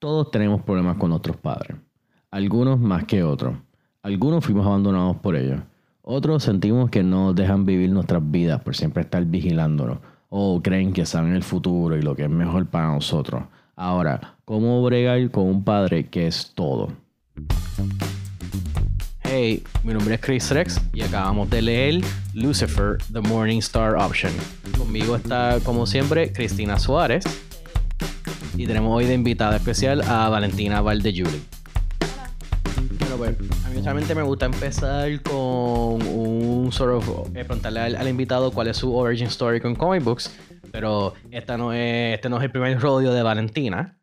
Todos tenemos problemas con nuestros padres, algunos más que otros. Algunos fuimos abandonados por ellos. Otros sentimos que no dejan vivir nuestras vidas por siempre estar vigilándonos o creen que saben el futuro y lo que es mejor para nosotros. Ahora, ¿cómo bregar con un padre que es todo? Hey, mi nombre es Chris Rex y acabamos de leer Lucifer, The Morning Star Option. Conmigo está, como siempre, Cristina Suárez. Y tenemos hoy de invitada especial a Valentina Valdejuli. Bueno, pues, a mí realmente me gusta empezar con un sort of, eh, preguntarle al, al invitado cuál es su origin story con comic books, pero esta no es, este no es el primer rodeo de Valentina.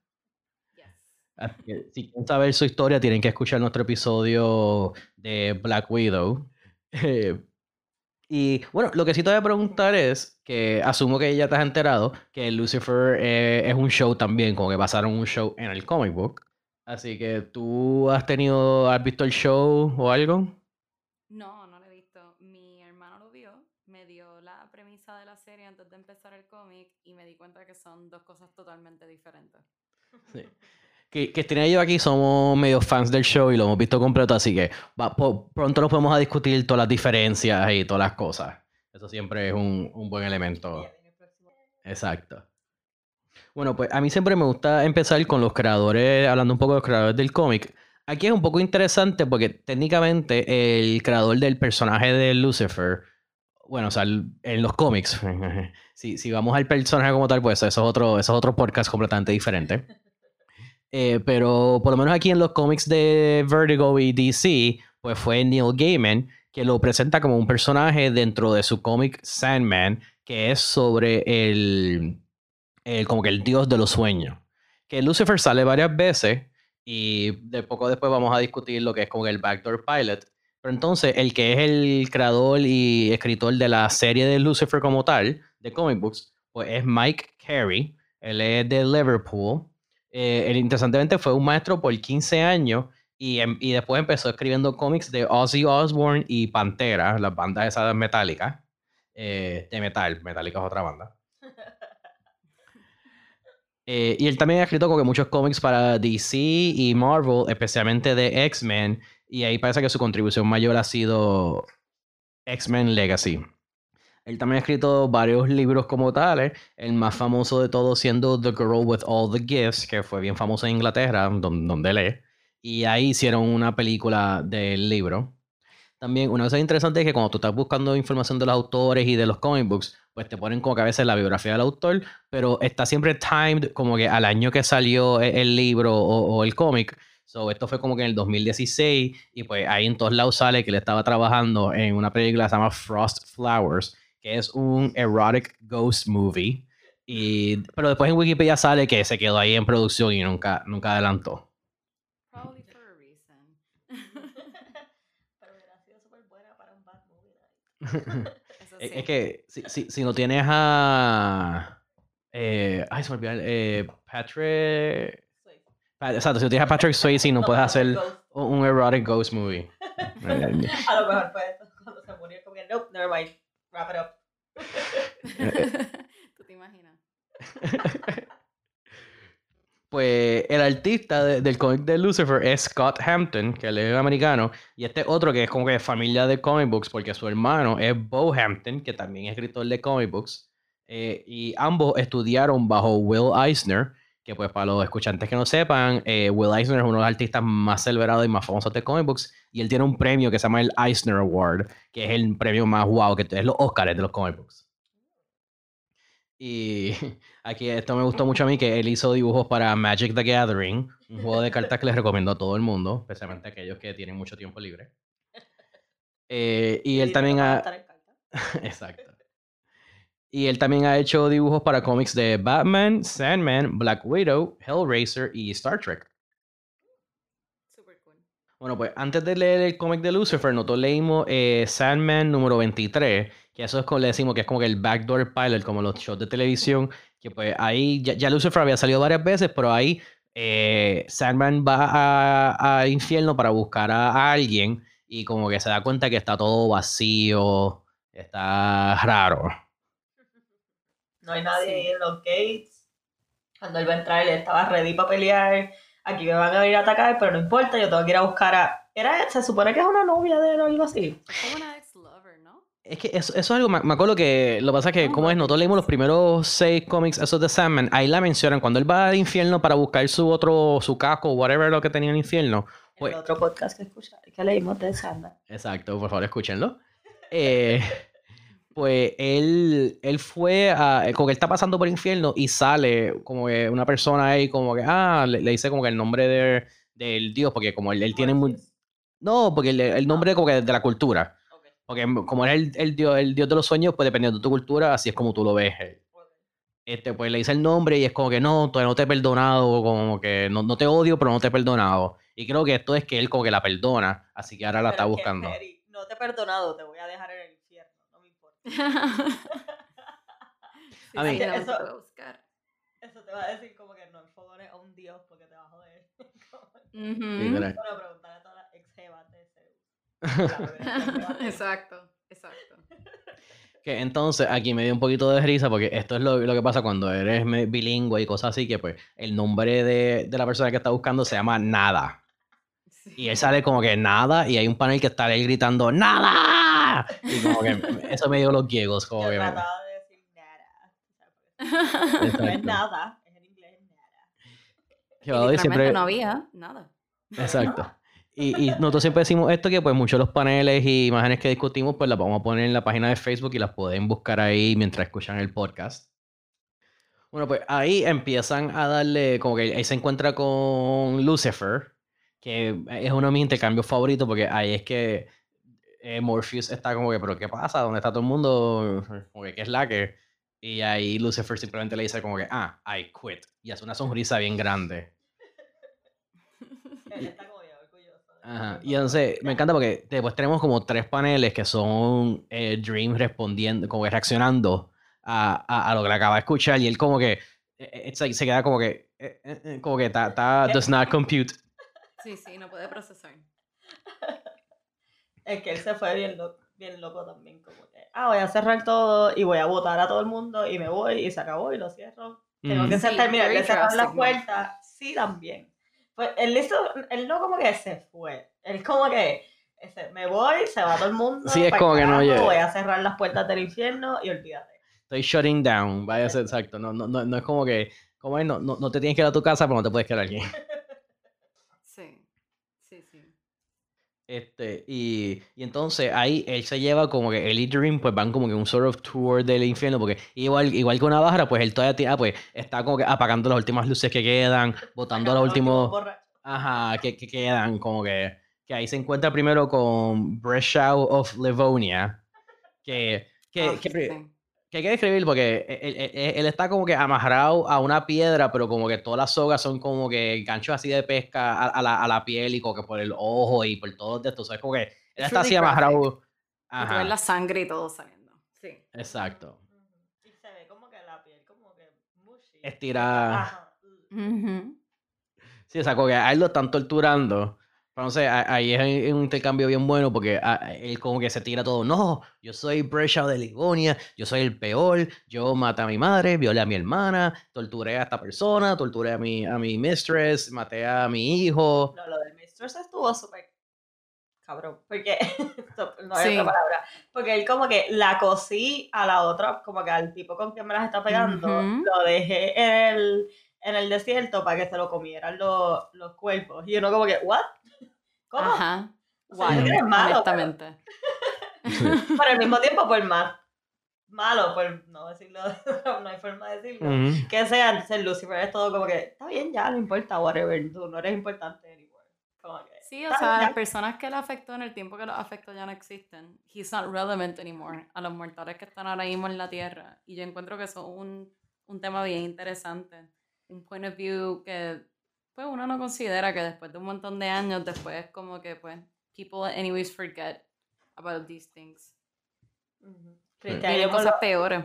Así que, si quieren saber su historia, tienen que escuchar nuestro episodio de Black Widow. Eh, y bueno, lo que sí te voy a preguntar es que asumo que ya te has enterado que Lucifer eh, es un show también, como que pasaron un show en el comic book. Así que tú has tenido, has visto el show o algo? No, no lo he visto. Mi hermano lo vio, me dio la premisa de la serie antes de empezar el cómic y me di cuenta que son dos cosas totalmente diferentes. Sí. Que, y yo aquí somos medio fans del show y lo hemos visto completo, así que va- po- pronto nos podemos a discutir todas las diferencias y todas las cosas. Eso siempre es un, un buen elemento. Exacto. Bueno, pues a mí siempre me gusta empezar con los creadores, hablando un poco de los creadores del cómic. Aquí es un poco interesante porque técnicamente el creador del personaje de Lucifer, bueno, o sea, en los cómics, si, si vamos al personaje como tal, pues eso es otro, eso es otro podcast completamente diferente. Eh, pero por lo menos aquí en los cómics de Vertigo y DC, pues fue Neil Gaiman que lo presenta como un personaje dentro de su cómic Sandman, que es sobre el, el- como que el dios de los sueños. Que Lucifer sale varias veces y de poco después vamos a discutir lo que es como el backdoor pilot. Pero entonces el que es el creador y escritor de la serie de Lucifer como tal, de comic books, pues es Mike Carey. Él es de Liverpool. Eh, él interesantemente fue un maestro por 15 años y, em- y después empezó escribiendo cómics de Ozzy Osbourne y Pantera, las bandas esas metálicas. eh, de metal, Metallica es otra banda. Eh, y él también ha escrito como que muchos cómics para DC y Marvel, especialmente de X-Men. Y ahí parece que su contribución mayor ha sido X-Men Legacy. Él también ha escrito varios libros como tales, el más famoso de todos siendo The Girl with All the Gifts, que fue bien famoso en Inglaterra, don- donde lee. Y ahí hicieron una película del libro. También una cosa interesante es que cuando tú estás buscando información de los autores y de los comic books, pues te ponen como que a veces la biografía del autor, pero está siempre timed como que al año que salió e- el libro o, o el cómic. So, esto fue como que en el 2016 y pues ahí en todos lados sale que él estaba trabajando en una película que se llama Frost Flowers, que es un erotic ghost movie. Y, pero después en Wikipedia sale que se quedó ahí en producción y nunca, nunca adelantó. Probably for a reason. Pero hubiera sido súper buena para un bad movie Es que si, si, si no tienes a. Eh, ay, se me olvidó. Eh, Patrick. Swayze. Pa- Exacto, si no tienes a Patrick Swayze, no puedes hacer Ghost. un erotic ghost movie. A lo mejor fue eso. Cuando se murió, como que, nope, never mind. Wrap it up. ¿Tú te imaginas? Pues el artista de- del cómic de Lucifer es Scott Hampton, que él es americano, y este otro que es como que de familia de comic books, porque su hermano es Bo Hampton, que también es escritor de comic books, eh, y ambos estudiaron bajo Will Eisner, que pues para los escuchantes que no sepan, eh, Will Eisner es uno de los artistas más celebrados y más famosos de comic books, y él tiene un premio que se llama el Eisner Award, que es el premio más wow, que es los Oscars de los comic books. Y aquí esto me gustó mucho a mí, que él hizo dibujos para Magic the Gathering, un juego de cartas que les recomiendo a todo el mundo, especialmente a aquellos que tienen mucho tiempo libre. Eh, y él también ha... Exacto. Y él también ha hecho dibujos para cómics de Batman, Sandman, Black Widow, Hellraiser y Star Trek. Super cool. Bueno, pues antes de leer el cómic de Lucifer, nosotros leímos eh, Sandman número 23, que eso es como le decimos que es como que el backdoor pilot, como los shows de televisión, que pues ahí ya, ya Lucifer había salido varias veces, pero ahí eh, Sandman va a, a infierno para buscar a, a alguien y como que se da cuenta que está todo vacío, está raro. No hay nadie Sí. ahí en los gates. Cuando él va a entrar, él estaba ready para pelear. aquí me van a venir a atacar, pero no importa, yo tengo que ir a buscar a... Era, se supone que es una novia de él o algo así. Es como una ex-lover, ¿no? Es que eso, eso es algo, me, acuerdo que lo que pasa es que, No, como es, no, nosotros leímos los primeros seis cómics, esos de Sandman, ahí la mencionan, cuando él va al infierno para buscar su otro, su caco, whatever lo que tenía en el infierno. Pues- el otro podcast que escucha, que leímos de Sandman. Exacto, por favor, escúchenlo. Eh, pues él, él fue a, como que él está pasando por el infierno y sale como que una persona ahí como que, ah, le, le dice como que el nombre de, del dios, porque como él, él tiene muy... No, porque el, el nombre como que de la cultura. Porque como es el, el dios, el dios de los sueños, pues dependiendo de tu cultura, así es como tú lo ves. eh. Este, pues le dice el nombre y es como que no, todavía no te he perdonado, como que no, no te odio, pero no te he perdonado. Y creo que esto es que él como que la perdona, así que ahora la está que, buscando. Mary, no te he perdonado, te voy a dejar en el infierno, no me importa. Sí, A mí- Eso- te voy a buscar. Eso te va a decir como que no enfogones a un dios porque te va a joder. Ujú. Literal. Bueno, preguntarle a todas las ex de de- exacto, exacto. Que entonces aquí me dio un poquito de risa porque esto es lo, lo que pasa cuando eres bilingüe y cosas así, que pues el nombre de, de la persona que está buscando se llama Nada. Sí. Y él sale como que Nada y hay un panel que está ahí gritando ¡Nada! Y como que eso me dio los giegos, como Yo que... me- trataba de decir nada. No es Exacto. nada, es en inglés nada. Y siempre... no había nada. Exacto. Y, y nosotros siempre decimos esto, que pues muchos de los paneles y imágenes que discutimos, pues las vamos a poner en la página de Facebook y las pueden buscar ahí mientras escuchan el podcast. Bueno, pues ahí empiezan a darle, como que ahí se encuentra con Lucifer, que es uno de mis intercambios favoritos, porque ahí es que eh, Morpheus está como que, pero ¿qué pasa? ¿Dónde está todo el mundo? Como que, ¿qué es la que? Y ahí Lucifer simplemente le dice como que, ah, I quit. Y hace una sonrisa bien grande. Él está como bien orgulloso. de Ajá, y entonces me encanta porque después tenemos como tres paneles que son eh, Dream respondiendo, como que reaccionando a, a, a lo que le acaba de escuchar y él como que eh, it's like, se queda como que, eh, eh, eh, como que está, está- does not compute. Sí, sí, no puede procesar. Es que él se fue bien loco, bien loco también, como que, ah, voy a cerrar todo y voy a votar a todo el mundo y me voy y se acabó y lo cierro. Tengo Mm. que Sí, terminar de cerrar las puertas. Sí, también. Pues él hizo, él no como que se fue. Él como que ese, me voy, se va todo el mundo. Sí, es como que no, oye. Voy a cerrar las puertas del infierno y olvídate. Estoy shutting down, vaya a ser exacto. No, no, no, no es como que, como es, no, no, no te tienes que ir a tu casa, pero no te puedes quedar aquí. Sí, sí, sí. Este, y, y entonces ahí él se lleva como que él y Dream pues van como que un sort of tour del infierno porque igual, igual que una bájara pues él todavía ah, pues está como que apagando las últimas luces que quedan, botando los últimos, ajá, que, que quedan como que, que ahí se encuentra primero con Breslau of Livonia que, que, Ah, que sí. Que hay que describir porque él, él- él- él está como que amarrado a una piedra, pero como que todas las sogas son como que ganchos así de pesca a, a la, a la piel y como que por el ojo y por todo esto. O sea, es como que él It's está así really amarrado. Y tú ves la Ajá, sangre y todo saliendo. Sí. exacto. Y se ve como que la piel como que mushy. Estirada. Ajá. Ujú. Sí, o sea, como que a él lo están torturando. Pero no sé, ahí es un intercambio bien bueno porque a- él como que se tira todo. No, yo soy Brescia de Livonia, yo soy el peor, yo maté a mi madre, violé a mi hermana, torturé a esta persona, torturé a mi, a mi mistress, maté a mi hijo. No, lo del mistress estuvo súper cabrón, porque no hay Sí. otra palabra, porque él como que la cosí a la otra, como que al tipo con quien me las está pegando, lo dejé en el, en el desierto para que se lo comieran los, los cuerpos, y uno como que, ¿what? ¿Cómo? Ajá. O sea, eres malo, pero- honestamente. Pero al mismo tiempo por más malo, por no decirlo, no hay forma de decirlo, Ujú. que sea, entonces Lucifer es todo como que, está bien ya, no importa, whatever, tú no eres importante anymore. Como que, Sí, o "Está bien, sea, ya". las personas que le afectó en el tiempo que los afectó ya no existen. He's not relevant anymore a los mortales que están ahora mismo en la Tierra. Y yo encuentro que eso es un, un tema bien interesante. Un point of view que pues uno no considera que después de un montón de años, después como que pues people anyways forget about these things. Y Cristian y hay yo con cosas lo- peores.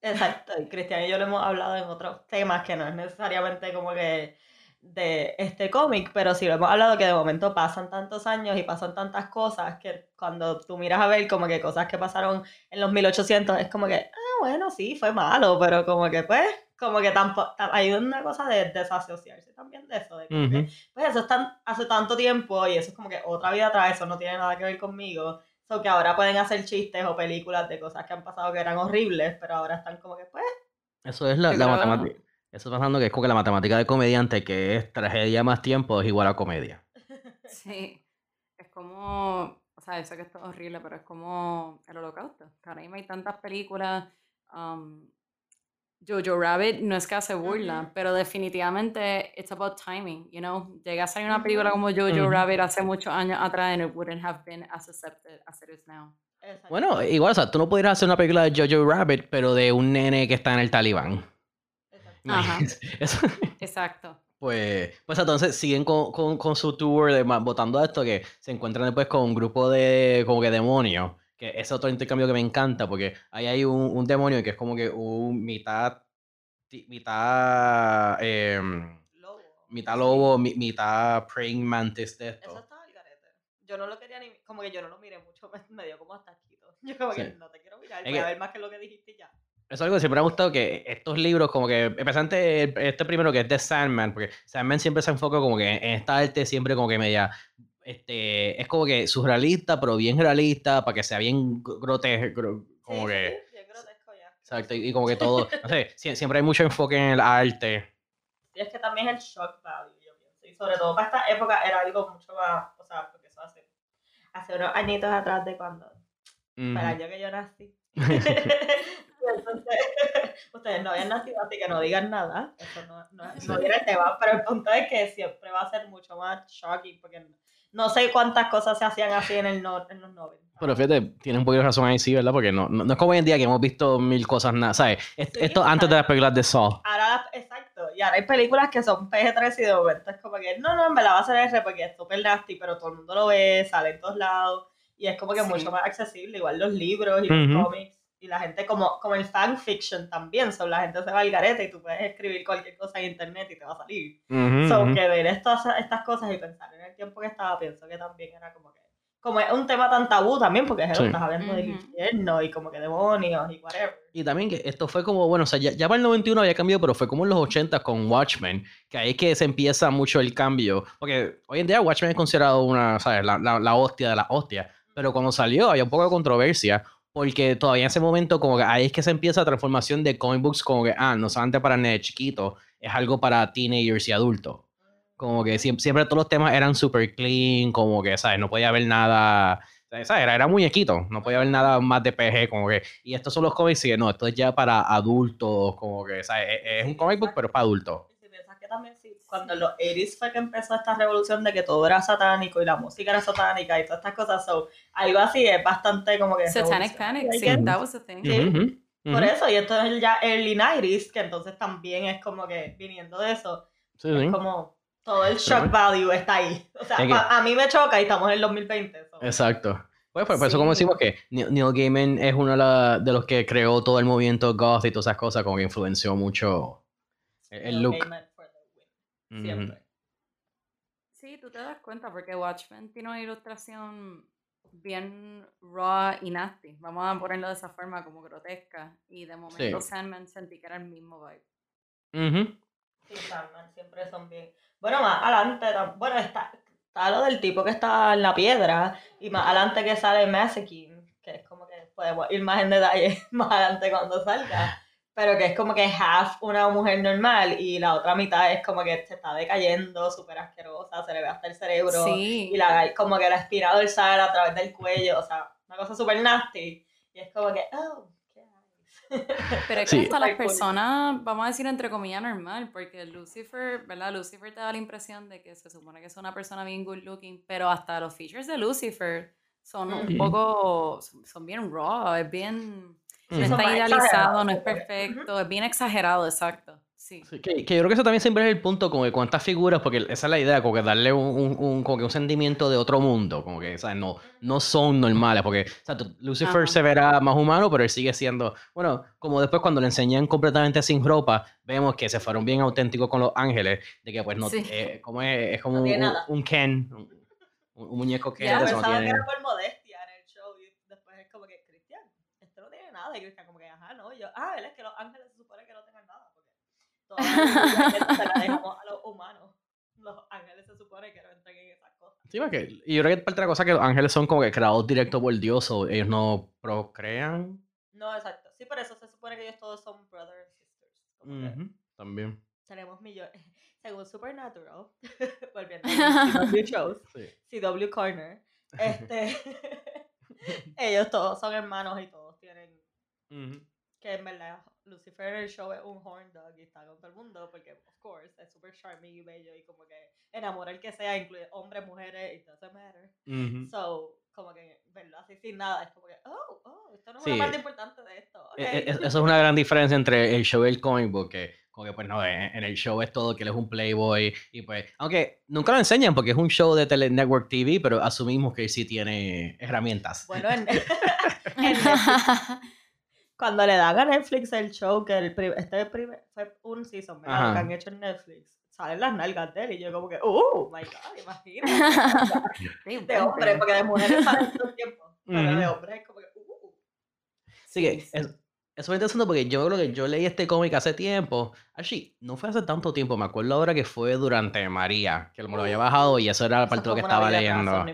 Exacto, y Cristian y yo lo hemos hablado en otros temas que no es necesariamente como que de este cómic, pero sí lo hemos hablado que de momento pasan tantos años y pasan tantas cosas que cuando tú miras a ver como que cosas que pasaron en los 1800 es como que, ah, bueno, sí, fue malo, pero como que pues, como que tampoco, hay una cosa de desasociarse también de eso, de Ujú. eso está hace tanto tiempo y eso es como que otra vida atrás, eso no tiene nada que ver conmigo. So que ahora pueden hacer chistes o películas de cosas que han pasado que eran horribles, pero ahora están como que, pues, Eso es la, matemática. Eso está pasando que es como que la matemática de comediante, que es tragedia más tiempo, es igual a comedia. Sí, es como, o sea, yo sé que esto es horrible, pero es como el holocausto. Que ahora mismo hay tantas películas. Um, Jojo Rabbit no es que hace burla, pero definitivamente it's about timing, you know. Llega a salir una película como Jojo. Rabbit hace muchos años atrás and it wouldn't have been as accepted as it is now. Bueno, igual, o sea, tú no podrías hacer una película de Jojo Rabbit, pero de un nene que está en el talibán. Exacto. Ajá. Eso- Exacto. Pues, pues entonces siguen con, con, con su tour de votando esto que se encuentran después con un grupo de como que demonios, que ese es otro intercambio que me encanta porque ahí hay un, un demonio que es como que un mitad mitad em, Lobo. mitad lobo, mi- mitad praying mantis de Eso esto. estaba al garete. Yo no lo quería ni, como que yo no lo miré mucho, me, dio como hasta asquito. Yo como que Sí. no te quiero mirar, voy a que- ver más que lo que dijiste ya. Eso es algo que siempre me ha gustado, que estos libros, como que, especialmente el- este primero que es de Sandman, porque Sandman siempre se enfoca como que en esta arte siempre como que media, este, es como que surrealista, pero bien realista, para que sea bien grotesco, como Sí, que, sí, bien grotesco ya. exacto, y, y como que todo, no sé, sie- siempre hay mucho enfoque en el arte. Y es que también es el shock value, yo pienso. Y sobre todo para esta época era algo mucho más, o sea, porque eso hace, hace unos añitos atrás de cuando, para el Ujú. año que yo nací. Entonces, ustedes no habían nacido, así que no digan nada. Eso no, no, Sí. no viene el tema, pero el punto es que siempre va a ser mucho más shocking, porque no sé cuántas cosas se hacían así en, el no- en los 90. Pero fíjate, tiene un poquito de razón ahí, sí, ¿verdad? Porque no, no, no es como hoy en día que hemos visto mil cosas, nada, ¿sabes? Est- Sí, Esto antes de las películas de Saw. Ahora, exacto, y ahora hay películas que son PG-13 y de momento es como que, no, no, en verdad va a ser R porque es super nasty, pero todo el mundo lo ve, sale en todos lados, y es como que Sí. mucho más accesible, igual los libros y los cómics, y la gente como, como el fanfiction también, so, la gente se va al garete y tú puedes escribir cualquier cosa en internet y te va a salir. Ujú, So, ujú. que ver estas, estas cosas y pensar en el tiempo que estaba, pienso que también era como que, como es un tema tan tabú también, porque es Sí. estás hablando del Ujú. infierno y como que demonios y whatever. Y también que esto fue como, bueno, o sea, ya, ya para el 91 había cambiado, pero fue como en los 80 con Watchmen, que ahí es que se empieza mucho el cambio. Porque hoy en día Watchmen es considerado una, ¿sabes? La, la, la hostia de la hostia. Pero cuando salió había un poco de controversia, porque todavía en ese momento como que ahí es que se empieza la transformación de comic books como que, ah, no solamente para nenes chiquitos, es algo para teenagers y adultos. Como que siempre, siempre todos los temas eran super clean, como que, ¿sabes? No podía haber nada, ¿sabes? Era, era muñequito, no podía haber nada más de PG, como que, y estos son los cómics y que no, esto es ya para adultos, como que, ¿sabes? Es, es un comic book, pero es para adultos. Que también sí, cuando los 80s fue que empezó esta revolución de que todo era satánico y la música era satánica y todas estas cosas, so, algo así es bastante como que... Satanic Panic, sí, that was a thing. Sí. Ujú, ujú. Por eso, y esto es ya early 90s, que entonces también es como que viniendo de eso, Sí, es sí. como todo el shock value está ahí. O sea, pa- a mí me choca y estamos en el 2020. so. Exacto. Pues por, por eso como Sí. decimos que Neil, Gaiman es uno de, los que creó todo el movimiento goth y todas esas cosas, como que influenció mucho el, el look. Gaiman Siempre. Sí, tú te das cuenta porque Watchmen tiene una ilustración bien raw y nasty. Vamos a ponerlo de esa forma, como grotesca. Y de momento Sí. Sandman sentí que era el mismo vibe. Sí, Sandman, siempre son bien. Bueno, más adelante, bueno, está, está lo del tipo que está en la piedra, y más adelante que sale Masakin, que es como que podemos ir más en detalle más adelante cuando salga, pero que es como que half una mujer normal y la otra mitad es como que se está decayendo, súper asquerosa, se le ve hasta el cerebro, Sí. y la, como que la espina dorsal a través del cuello, o sea, una cosa súper nasty, y es como que, oh. Pero es Sí. que hasta las personas, vamos a decir entre comillas normal, porque Lucifer, ¿verdad? Lucifer te da la impresión de que se supone que es una persona bien good looking, pero hasta los features de Lucifer son un poco, son, son bien raw, es bien, Sí, no está idealizado, no es perfecto, es bien exagerado, exacto. Sí. Sí, que, que yo creo que eso también siempre es el punto, como que con estas figuras, porque esa es la idea, como que darle un, un, un- como que un sentimiento de otro mundo, como que, ¿sabes? No, no son normales, porque, o sea, tú- Lucifer Ajá. se verá más humano, pero él sigue siendo, bueno, como después cuando le enseñan completamente sin ropa, vemos que se fueron bien auténticos con los ángeles, de que pues no, Sí. eh, como es, es como No un, un- Ken, un, un muñeco Ken, Ya, eso no tiene... que era por modestia en el show y después es como que, Cristian, esto no tiene nada. Y Cristian como que, ajá, no. Y yo, ah, él es que los ángeles se supone que no tengan nada. Porque toda la luz se la dejamos a los humanos. los ángeles se supone que no entran en esas cosas. Sí, porque y yo creo que parte de la cosa es que los ángeles son como que creados directo por Dios o ellos no procrean. No, exacto. Sí, por eso se supone que ellos todos son brothers and sisters. También. tenemos millones. Según Supernatural, volviendo a CW shows, Sí. CW Corner, este, ellos todos son hermanos y todos tienen. Que en verdad Lucifer en el show es un horn dog y está con todo el mundo porque, of course, es super charming y bello y como que enamora el que sea, incluye hombres, mujeres, it doesn't matter. Ujú. So, como que verlo así sin nada es como que, oh, oh, esto no es Sí. una parte importante de esto. ok". E- e- Eso es una gran diferencia entre el show y el comic book, que como que pues no, en, en el show es todo que él es un playboy y pues, aunque nunca lo enseñan porque es un show de tele network TV, pero asumimos que él sí tiene herramientas. Bueno, en, en cuando le dan a Netflix el show, que el pri- este primer, fue un season, ¿verdad? Que han hecho en Netflix, salen las nalgas de él y yo como que, oh my god, imagínate. Sí, de hombre, porque de mujeres salen todo el tiempo, pero de Ujú. hombres es como que, uh. Así que Sí, es, eso es interesante porque yo creo que yo leí este cómic hace tiempo. Actually, no fue hace tanto tiempo, me acuerdo ahora que fue durante María, que me lo había bajado y eso era Eso parte de lo que estaba leyendo.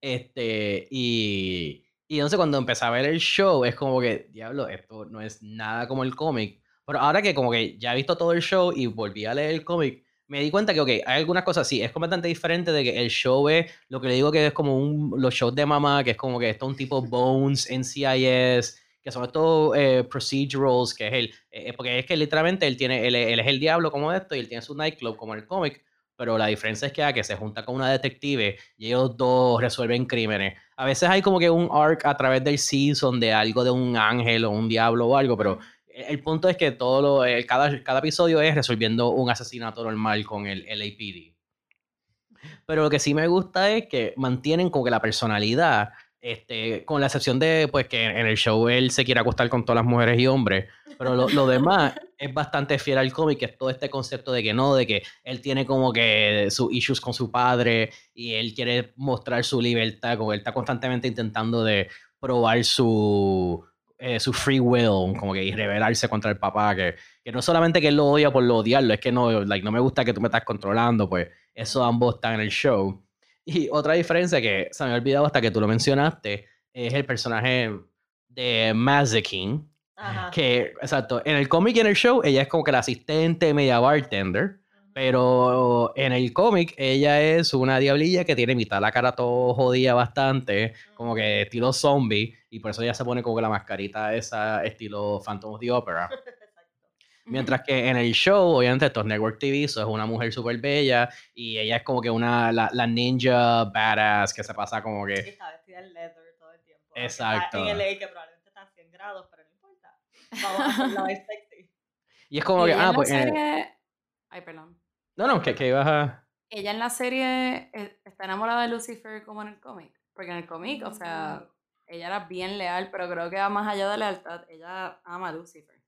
Este, y, y entonces cuando empecé a ver el show, es como que, diablo, esto no es nada como el cómic. Pero ahora que como que ya he visto todo el show y volví a leer el cómic, me di cuenta que, ok, hay algunas cosas, sí, es completamente diferente de que el show es, lo que le digo que es como un, los shows de mamá, que es como que esto es un tipo Bones, NCIS, que son estos eh, procedurals, que es el, eh, porque es que literalmente él tiene, él, él es el diablo como esto y él tiene su nightclub como en el cómic, pero la diferencia es que, ah, que se junta con una detective y ellos dos resuelven crímenes. A veces hay como que un arc a través del season de algo de un ángel o un diablo o algo, pero el punto es que todo lo, cada, cada episodio es resolviendo un asesinato normal con el LAPD. Pero lo que sí me gusta es que mantienen como que la personalidad, este, con la excepción de pues que en el show él se quiere acostar con todas las mujeres y hombres, pero lo, lo demás es bastante fiel al cómic, que es todo este concepto de que no, de que él tiene como que sus issues con su padre y él quiere mostrar su libertad, como él está constantemente intentando de probar su, eh, su free will, como que y rebelarse contra el papá, que, que no solamente que él lo odia por lo odiarlo, es que no, like, no me gusta que tú me estás controlando, pues eso ambos están en el show. Y otra diferencia que se me había olvidado hasta que tú lo mencionaste es el personaje de Mazekin, que, exacto, en el cómic y en el show ella es como que la asistente media bartender, pero en el cómic ella es una diablilla que tiene mitad la cara todo jodida bastante, como que estilo zombie, y por eso ella se pone como que la mascarita esa estilo Phantom of the Opera. Mientras que en el show, obviamente, esto es Network TV, eso es una mujer súper bella y ella es como que una, la, la ninja badass que se pasa como Y que... está vestida en leather todo el tiempo. Exacto. En LA que probablemente está a 100 grados, pero no importa. Vamos a hacerlo más sexy. Y es como Y que, ella ah, en la pues... eh, serie- Ay, perdón. no, no, que, que ibas a... Ella en la serie eh, está enamorada de Lucifer como en el cómic. Porque en el cómic, o sea, ella era bien leal, pero creo que va más allá de lealtad. Ella ama a Lucifer.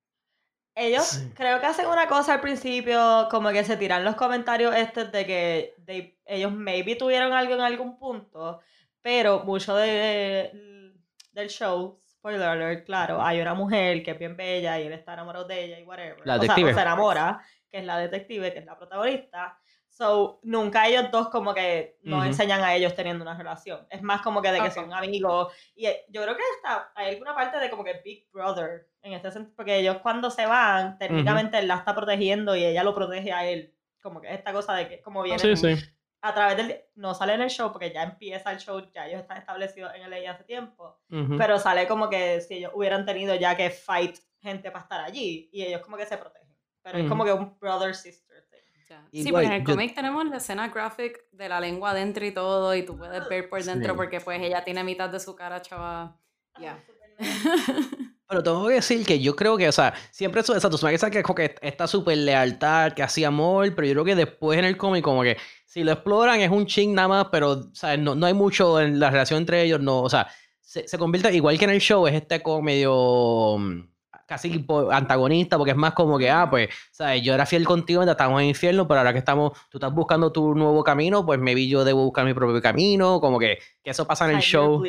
Ellos Sí. creo que hacen una cosa al principio, como que se tiran los comentarios estos de que they- ellos maybe tuvieron algo en algún punto, pero mucho de, del show, spoiler alert, claro, hay una mujer que es bien bella y él está enamorado de ella y whatever. La o sea, detective. o se enamora, que es la detective, que es la protagonista. So, nunca ellos dos como que nos Ujú. enseñan a ellos teniendo una relación. Es más como que de que Ok. son amigos. Y eh, yo creo que hasta hay alguna parte de como que Big Brother en este sentido, porque ellos cuando se van, técnicamente él la está protegiendo y ella lo protege a él. Como que esta cosa de que como viene Sí, sí. a través del... No sale en el show porque ya empieza el show, ya ellos están establecidos en LA hace tiempo, Ujú. pero sale como que si ellos hubieran tenido ya que fight gente para estar allí y ellos como que se protegen. Pero es Ujú. como que un brother-sister thing. Ya. Sí, porque en el yo- cómic tenemos la escena graphic de la lengua adentro y todo, y tú puedes ver por dentro Sí. porque pues ella tiene mitad de su cara chava. Ya. Pero tengo que decir que yo creo que, o sea, siempre eso, me hace que como que esta súper lealtad, que hacía amor, pero yo creo que después en el cómic, como que si lo exploran es un ching nada más, pero, ¿sabes? No, no hay mucho en la relación entre ellos, no, o sea, se, se convierte, igual que en el show, es este como medio mm, casi antagonista, porque es más como que, ah, pues, ¿sabes? Yo era fiel contigo estábamos en el infierno, pero ahora que estamos, tú estás buscando tu nuevo camino, pues maybe yo debo buscar mi propio camino, como que, que eso pasa en el show.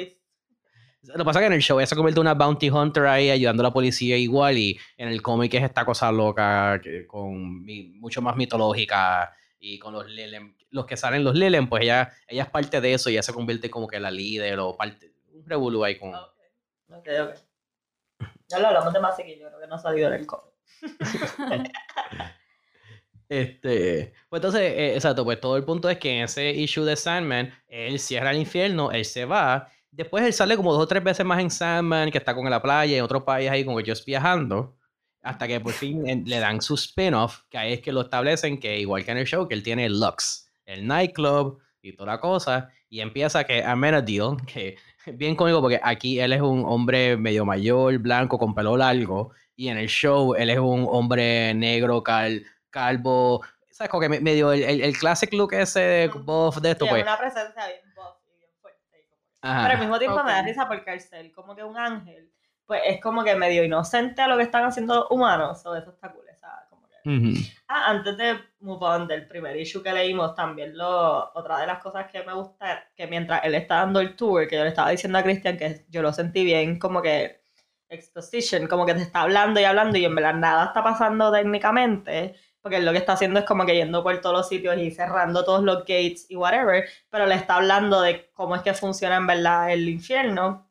Lo que pasa es que en el show ella se convierte en una bounty hunter ahí ayudando a la policía igual y en el cómic es esta cosa loca que- con mucho más mitológica Y con los Lilem, los que salen los Lilem, pues ella, ella es parte de eso y ella se convierte como que la líder o parte, un revolú ahí con... Ok, ok. ok. Ya lo hablamos de más que yo creo que no ha salido en el cómic. Este, pues entonces, eh, exacto, pues todo el punto es que en ese issue de Sandman, él cierra el infierno, él se va, después él sale como dos o tres veces más en Sandman, que está con la playa, en otro país ahí que ellos viajando, hasta que por fin le dan su spin-off, que ahí es que lo establecen, que igual que en el show, que él tiene Lux, el nightclub y toda la cosa, y empieza que Amenadiel, que es bien cómico porque aquí él es un hombre medio mayor, blanco, con pelo largo, y en el show él es un hombre negro, cal, calvo, ¿sabes? Como que me- medio el, el, el classic look ese buff de esto, Sí, pues. una presencia bien buff y bien fuerte. y como que- Ajá. Pero al mismo tiempo me da risa porque Arcel, como que un ángel, pues es como que medio inocente a lo que están haciendo los humanos. o eso está cool. esa, como que- Ujú. Ah, antes de move on del primer issue que leímos, también lo, otra de las cosas que me gusta, que mientras él está dando el tour, que yo le estaba diciendo a Cristian que yo lo sentí bien, como que exposition, como que te está hablando y hablando y en verdad nada está pasando técnicamente, porque lo que está haciendo es como que yendo por todos los sitios y cerrando todos los gates y whatever, pero le está hablando de cómo es que funciona en verdad el infierno.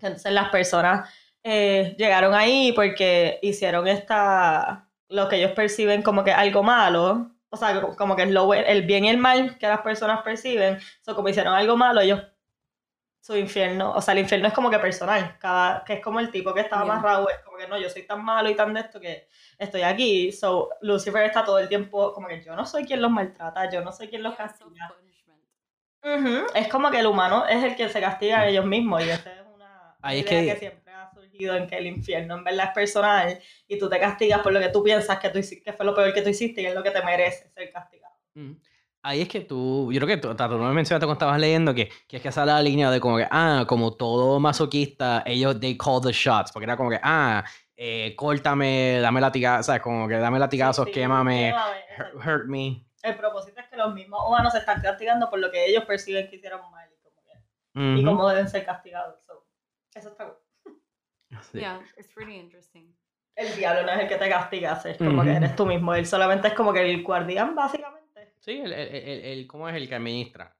Entonces las personas eh, llegaron ahí porque hicieron esta, lo que ellos perciben como que algo malo, o sea, co- como que es lo, el bien y el mal que las personas perciben, so, como hicieron algo malo, ellos, su infierno, o sea, el infierno es como que personal, cada, que es como el tipo que estaba Yeah. amarrado, es como que no, yo soy tan malo y tan de esto que estoy aquí, so, Lucifer está todo el tiempo como que yo no soy quien los maltrata, yo no soy quien los castiga. self-punishment. Ujú, Es como que el humano es el que se castiga a ellos mismos y esa es una Ahí es idea que- que... siempre ha surgido en que el infierno en verdad es personal y tú te castigas por lo que tú piensas que, tú que fue lo peor que tú hiciste y es lo que te merece ser castigado. Ujú. Ahí es que tú, yo creo que tú, no me mencionaste cuando estabas leyendo que, que es que sale la línea de como que, ah, como todo masoquista, ellos, they call the shots, porque era como que, ah, eh, córtame, dame latigazos, ¿sabes? Como que dame latigazos, Sí, sí, quémame, quémame, hurt, hurt me. El propósito es que los mismos humanos se están castigando por lo que ellos perciben que hicieron mal y, como que- y Ujú. cómo deben ser castigados. So, eso está cool. Sí. Yeah, it's pretty interesting. El diablo no es el que te castiga, es como que Ujú. eres tú mismo. Él solamente es como que el guardián, básicamente. Sí, el, el, el- el- ¿cómo es el que administra?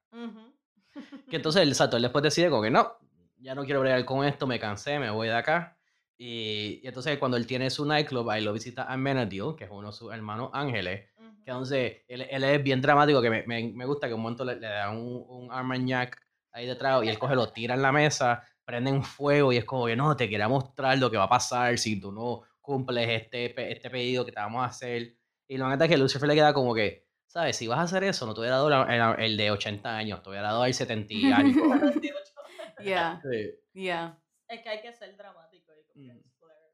Que entonces el exacto, él después decide como que no, ya no quiero bregar con esto, me cansé, me voy de acá. Y, y entonces cuando él tiene su nightclub, ahí lo visita a Menadil, que es uno de sus hermanos ángeles. Que entonces él, él es bien dramático, que me, me, me gusta que un momento le, le da un, un Armagnac ahí detrás y él coge, lo tira en la mesa, prenden fuego y es como que no, te quería mostrar lo que va a pasar si tú no cumples este, este pedido que te vamos a hacer. Y lo neta es que Lucifer le queda como que, ¿sabes? Si vas a hacer eso, no te hubiera dado la- el, el de 80 años, te hubiera dado el 70 y algo. 48. Yeah, Sí, yeah. Es que hay que ser dramático y Mm. flair.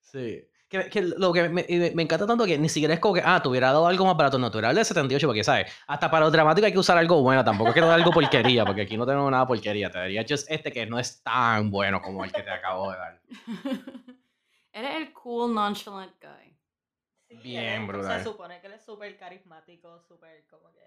sí. Que, que lo que me, me- encanta tanto que ni siquiera es como que, ah, te hubiera dado algo más barato, no, te hubiera dado el de 78, porque, ¿sabes? Hasta para lo dramático hay que usar algo bueno, tampoco es que te dé algo porquería, porque aquí no tenemos nada porquería, te daría just este que no es tan bueno como el que te acabo de dar. Eres el cool, nonchalant guy. Sí, Bien brutal. Se supone que él es súper carismático, súper como que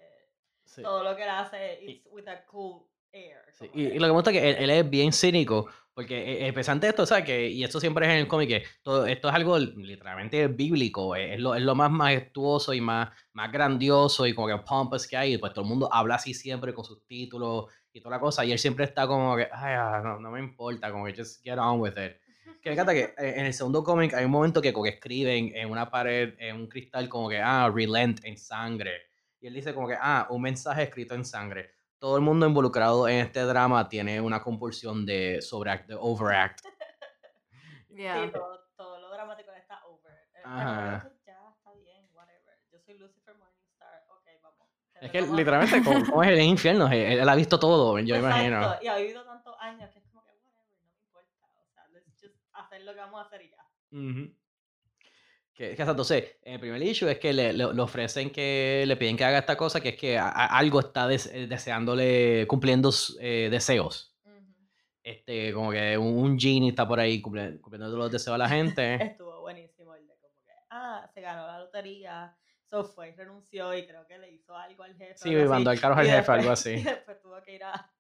Sí. todo lo que él hace it's with a cool air. Sí, Y, y lo que me gusta es que él, él es bien cínico, porque empezando de esto, ¿sabes? Que, y esto siempre es en el cómic, que todo, esto es algo literalmente bíblico, es, es lo, es lo más majestuoso y más, más grandioso y como que pompous que hay, pues todo el mundo habla así siempre con sus títulos y toda la cosa, y él siempre está como que, ay, ah, no, no me importa, como que just get on with it. Que me encanta que eh, en el segundo cómic hay un momento que como que escriben en una pared, en un cristal, como que, ah, relent en sangre. Y él dice como que, ah, un mensaje escrito en sangre todo el mundo involucrado en este drama tiene una compulsión de sobreact, de overact. Yeah. Sí, todo, todo lo dramático está over. Eh, Ajá. ya, está bien, whatever. Yo soy Lucifer Morningstar, ok, vamos. Es que literalmente, como, como es el infierno, él, él ha visto todo, yo Exacto, imagino. Y ha vivido tantos años que es como que, whatever, no me importa. O sea, let's just hacer lo que vamos a hacer y ya. Ujú. Que, que, entonces, en el primer issue es que le, le- le ofrecen que le piden que haga esta cosa, que es que a- a- algo está des- eh, deseándole, cumpliendo eh, deseos. Este, como que un, un genie está por ahí cumpliendo todos los deseos a la gente. Estuvo buenísimo el de como que, ah, se ganó la lotería, so fue renunció y creo que le hizo algo al jefe. Sí, mandó al carro al jefe, algo así. Y después tuvo que ir a,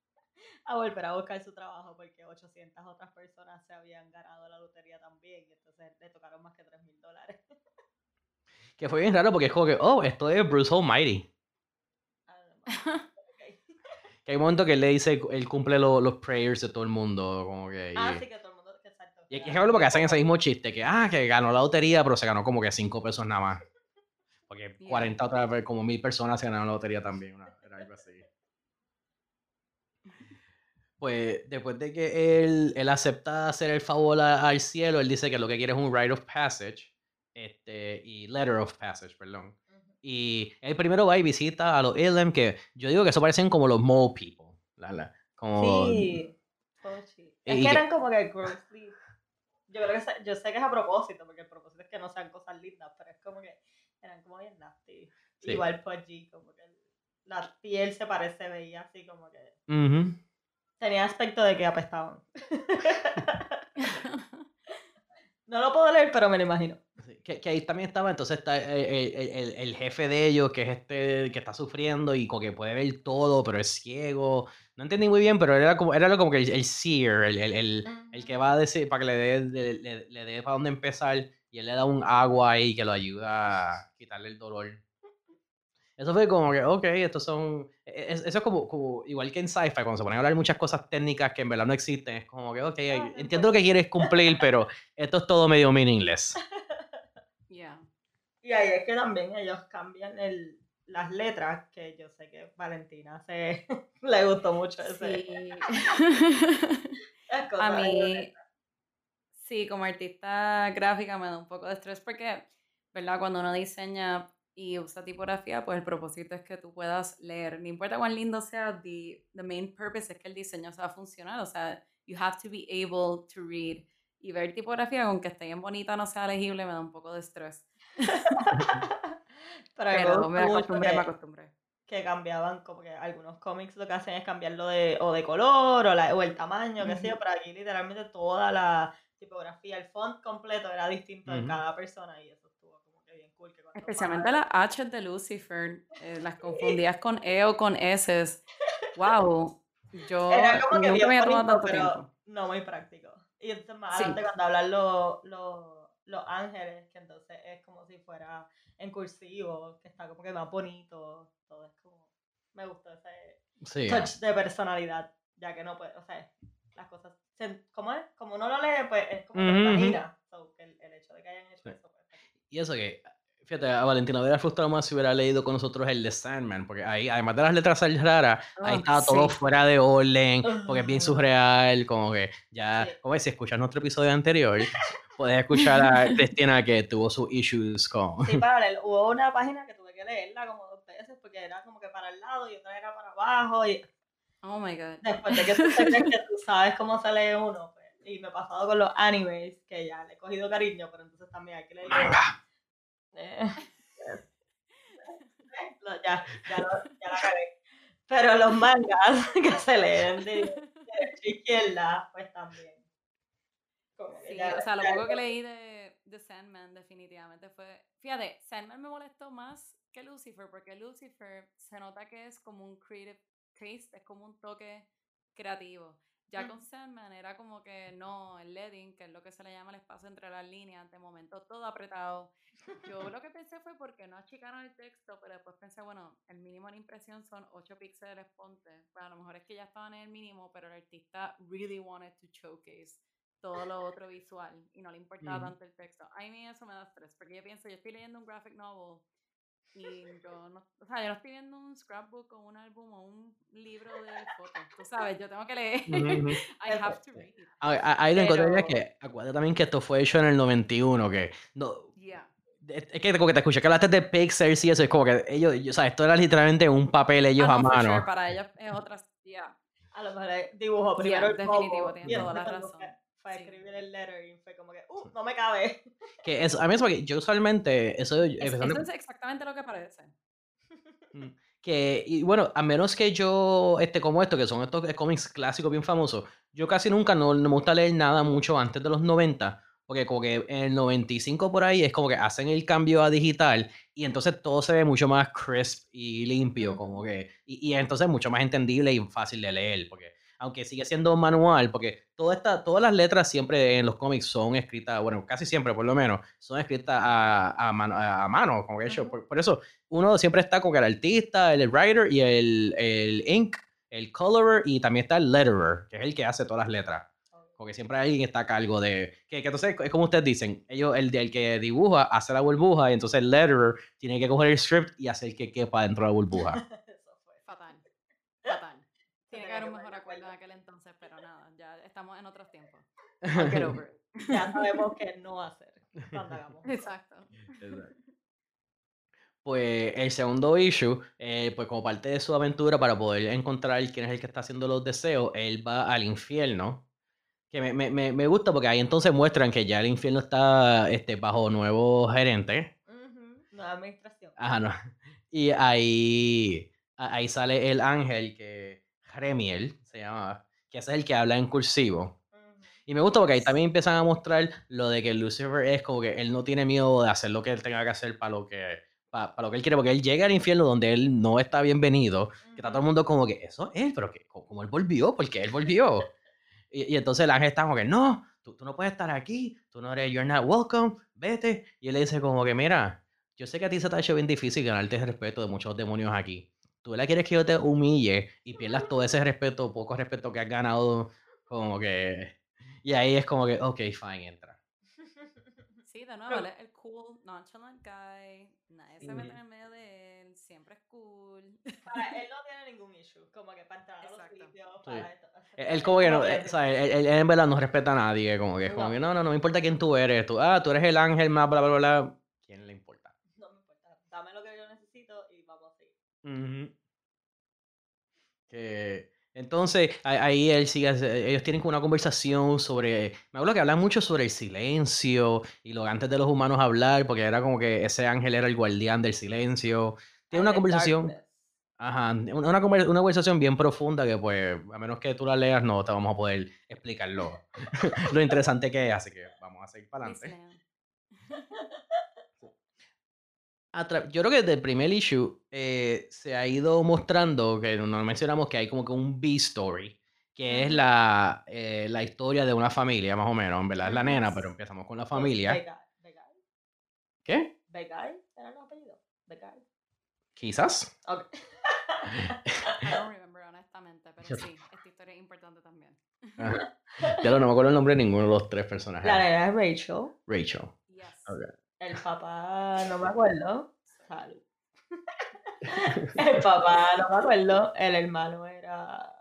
a volver a buscar su trabajo porque 800 otras personas se habían ganado la lotería también y entonces le tocaron más que 3 mil dólares. Que fue bien raro porque es como que, oh, esto es Bruce Almighty. Que hay un momento que él le dice, él cumple lo- los prayers de todo el mundo, como que... y- Ah, sí, que todo el mundo. Exacto. Y es algo porque hacen ese mismo chiste, que ah, que ganó la lotería, pero se ganó como que cinco pesos nada más. Porque Yeah. 40 otras vez, como mil personas se ganaron la lotería también, una- era algo así. Pues después de que él, él acepta hacer el favor a- al cielo, él dice que lo que quiere es un rite of passage, este, y letter of passage, perdón. Y él primero va y visita a los Ilem, que yo digo que eso parecen como los mole people. la- la- como, Sí. Pochi. Es Y que eran como que grossly. Yo creo que yo sé que es a propósito, porque el propósito es que no sean cosas lindas, pero es como que eran como bien nasty. Sí. Igual Pudgy, como que la piel se parece, veía así como que Ujú. Tenía aspecto de que apestaban. no lo puedo leer, pero me lo imagino. Sí, Que, que ahí también estaba, entonces está el, el- el- el jefe de ellos, que es este que está sufriendo y como que puede ver todo, pero es ciego. No entendí muy bien, pero era como, era como que el, el seer, el, el, el- el que va a decir para que le dé le, le- le dé para dónde empezar y él le da un agua ahí que lo ayuda a quitarle el dolor. Eso fue como que, ok, estos son. E- es- Eso es como, como igual que en sci-fi, cuando se ponen a hablar muchas cosas técnicas que en verdad no existen, es como que, ok, Ah, entiendo lo que quieres cumplir, pero esto es todo medio meaningless. Yeah. Y ahí es que también ellos cambian el, las letras, que yo sé que Valentina se le gustó mucho ese. Sí. A mí, sí, como artista gráfica me da un poco de estrés porque, ¿verdad? Cuando uno diseña y usa tipografía, pues el propósito es que tú puedas leer. No importa cuán lindo sea, the, the main purpose es que el diseño sea funcional. O sea, you have to be able to read. Y ver tipografía, aunque esté bien bonita, no sea legible, me da un poco de estrés. Pero me Pero me acostumbré, me que, acostumbré. que cambiaban, como que algunos cómics lo que hacen es cambiarlo de, o de color o, la, o el tamaño, que sé yo, Ujú. pero aquí literalmente toda la tipografía, el font completo era distinto en Ujú. cada persona y eso estuvo como que bien cool. Que Especialmente las H de Lucifer, eh, las confundías con E o con S. Wow, yo Era como que nunca me había tomado tanto pero tiempo. no muy práctico. Y entonces más Sí. adelante cuando hablan los, los, los ángeles, que entonces es como si fuera en cursivo, que está como que más bonito, todo es como... Me gustó ese Sí. touch de personalidad, ya que no puede, o sea, las cosas... ¿Cómo es? Como uno lo lee, pues es como que Ujú, lo ujú. imagina. So, que el, el hecho de que hayan hecho Sí. eso, pues. Y eso que, fíjate, a Valentina hubiera frustrado más si hubiera leído con nosotros el de Sandman, porque ahí, además de las letras raras, ahí Ah, estaba todo sí. fuera de orden, porque es bien Ah. surreal, como que ya, Sí. como si escuchas nuestro episodio anterior, puedes escuchar a Cristina que tuvo sus issues con... Sí, para leer. Hubo una página que tuve que leerla como dos veces porque era como que para el lado y otra era para abajo y Oh my god. después de que tú crees que tú sabes cómo se lee uno, pues, y me ha pasado con los animes, que ya le he cogido cariño, pero entonces también hay que leer. Eh, ya, ya, lo- ya la. Pero los mangas que se leen de derecha a izquierda, pues también. Sí, ya- o sea, lo poco que leí de, de Sandman definitivamente fue... Fíjate, Sandman me molestó más que Lucifer, porque Lucifer se nota que es como un creative taste, es como un toque creativo. Ya con Ujú. Sandman era como que no, el leading, que es lo que se le llama el espacio entre las líneas, de momento todo apretado. Yo lo que pensé fue porque no achicaron el texto, pero después pensé, bueno, el mínimo en impresión son 8 píxeles, ponte. Pues a lo mejor es que ya estaban en el mínimo, pero el artista really wanted to showcase todo lo otro visual y no le importaba Ujú. tanto el texto. A mí eso me da estrés, porque yo pienso, yo estoy leyendo un graphic novel y yo no, o sea, yo no estoy viendo un scrapbook o un álbum o un libro de fotos, tú sabes, yo tengo que leer, Ujú, ujú. I have to read. Ah, ah, Ahí lo encontraría Pero- que, acuérdate también que esto fue hecho en el 91, que no, Yeah. es que como que te escuché que hablaste de Pixar y eso, es como que ellos, yo- o sea, esto era literalmente un papel ellos Ah, a no, mano. sure, para ellos es otra, yeah. A lo mejor eh, dibujó Ya, primero el definitivo, logo tienes y toda la razón. Fue- Fue a Sí. escribir el lettering, fue como que, uh, no me cabe. Que eso, a mí eso, porque yo usualmente, eso, Es- empezando- eso es exactamente lo que parece. Mm, Que, y bueno, a menos que yo, este, como esto, que son estos cómics clásicos bien famosos, yo casi nunca no, no me gusta leer nada mucho antes de los 90, porque como que en el 95 por ahí es como que hacen el cambio a digital y entonces todo se ve mucho más crisp y limpio, como que, y, y entonces mucho más entendible y fácil de leer, porque aunque sigue siendo manual, porque toda esta, todas las letras siempre en los cómics son escritas, bueno, casi siempre por lo menos, son escritas a, a mano, a mano, como que hecho. Por, por eso uno siempre está con el artista, el writer y el, el ink, el colorer y también está el letterer, que es el que hace todas las letras. Porque siempre alguien está a cargo de. Que, que entonces es como ustedes dicen, ellos, el, el que dibuja hace la burbuja y entonces el letterer tiene que coger el script y hacer que quepa dentro de la burbuja. Eso fue. Fatal. Fatal. Tiene que haber un mejor poner de acuerdo en acuerdo. aquel entonces, pero nada, ya estamos en otros tiempos. Get over it. Ya sabemos qué no hacer cuando hagamos. Exacto. Exacto. Pues el segundo issue, eh, pues como parte de su aventura para poder encontrar quién es el que está haciendo los deseos, él va al infierno. Que me, me- me- me gusta porque ahí entonces muestran que ya el infierno está este, bajo nuevo gerente. Nueva administración. Ajá, no. Y ahí, ahí sale el ángel que Remiel se llama, que ese es el que habla en cursivo. Y me gusta porque ahí también empiezan a mostrar lo de que Lucifer es como que él no tiene miedo de hacer lo que él tenga que hacer para lo que, para, lo que él quiere, porque él llega al infierno donde él no está bienvenido, que está todo el mundo como que, eso es pero que, como, como él volvió, porque él volvió. Y, y entonces el ángel está como que, no, tú, tú no puedes estar aquí, tú no eres, you're not welcome, vete. Y él le dice como que, mira, yo sé que a ti se te ha hecho bien difícil ganarte el respeto de muchos demonios aquí. Tú la quieres que yo te humille y pierdas todo ese respeto, poco respeto que has ganado, como que... Y ahí es como que, ok, fine, entra. Sí, de nuevo, él es el cool, nonchalant guy. Nadie se mete en el medio de él, siempre es cool. Para él no tiene ningún issue, como que para entrar a los Exacto. sitios, Sí. para esto, Él, él como que no, bien eh, ¿sabes? Él, él- él en verdad no respeta a nadie, como que es como No. que no, no, no me importa quién tú eres, tú, ah, tú eres el ángel más, bla, bla, bla, bla. ¿Quién le importa? No me importa, dame lo que yo necesito y vamos Que entonces ahí él sigue, hace- ellos tienen una conversación sobre, me acuerdo que hablan mucho sobre el silencio y lo antes de los humanos hablar, porque era como que ese ángel era el guardián del silencio. Tiene una conversación, ajá, una, una una conversación bien profunda que pues a menos que tú la leas no te vamos a poder explicar lo, interesante que es, así que vamos a seguir para adelante. yo creo que desde el primer issue eh, se ha ido mostrando, que no mencionamos que hay como que un B-story, que es la, eh, la historia de una familia, más o menos, en verdad es la nena, pero empezamos con la familia. ¿Qué? Begay, ¿era el apellido? Begay. Quizás. Ok. I don't remember, honestamente, pero sí, esta historia es importante también. Ajá. Ya lo- no me acuerdo el nombre de ninguno de los tres personajes. La nena es Rachel. Rachel. Yes. Ok. El papá, no me acuerdo. Salud. El papá, no me acuerdo. El hermano era.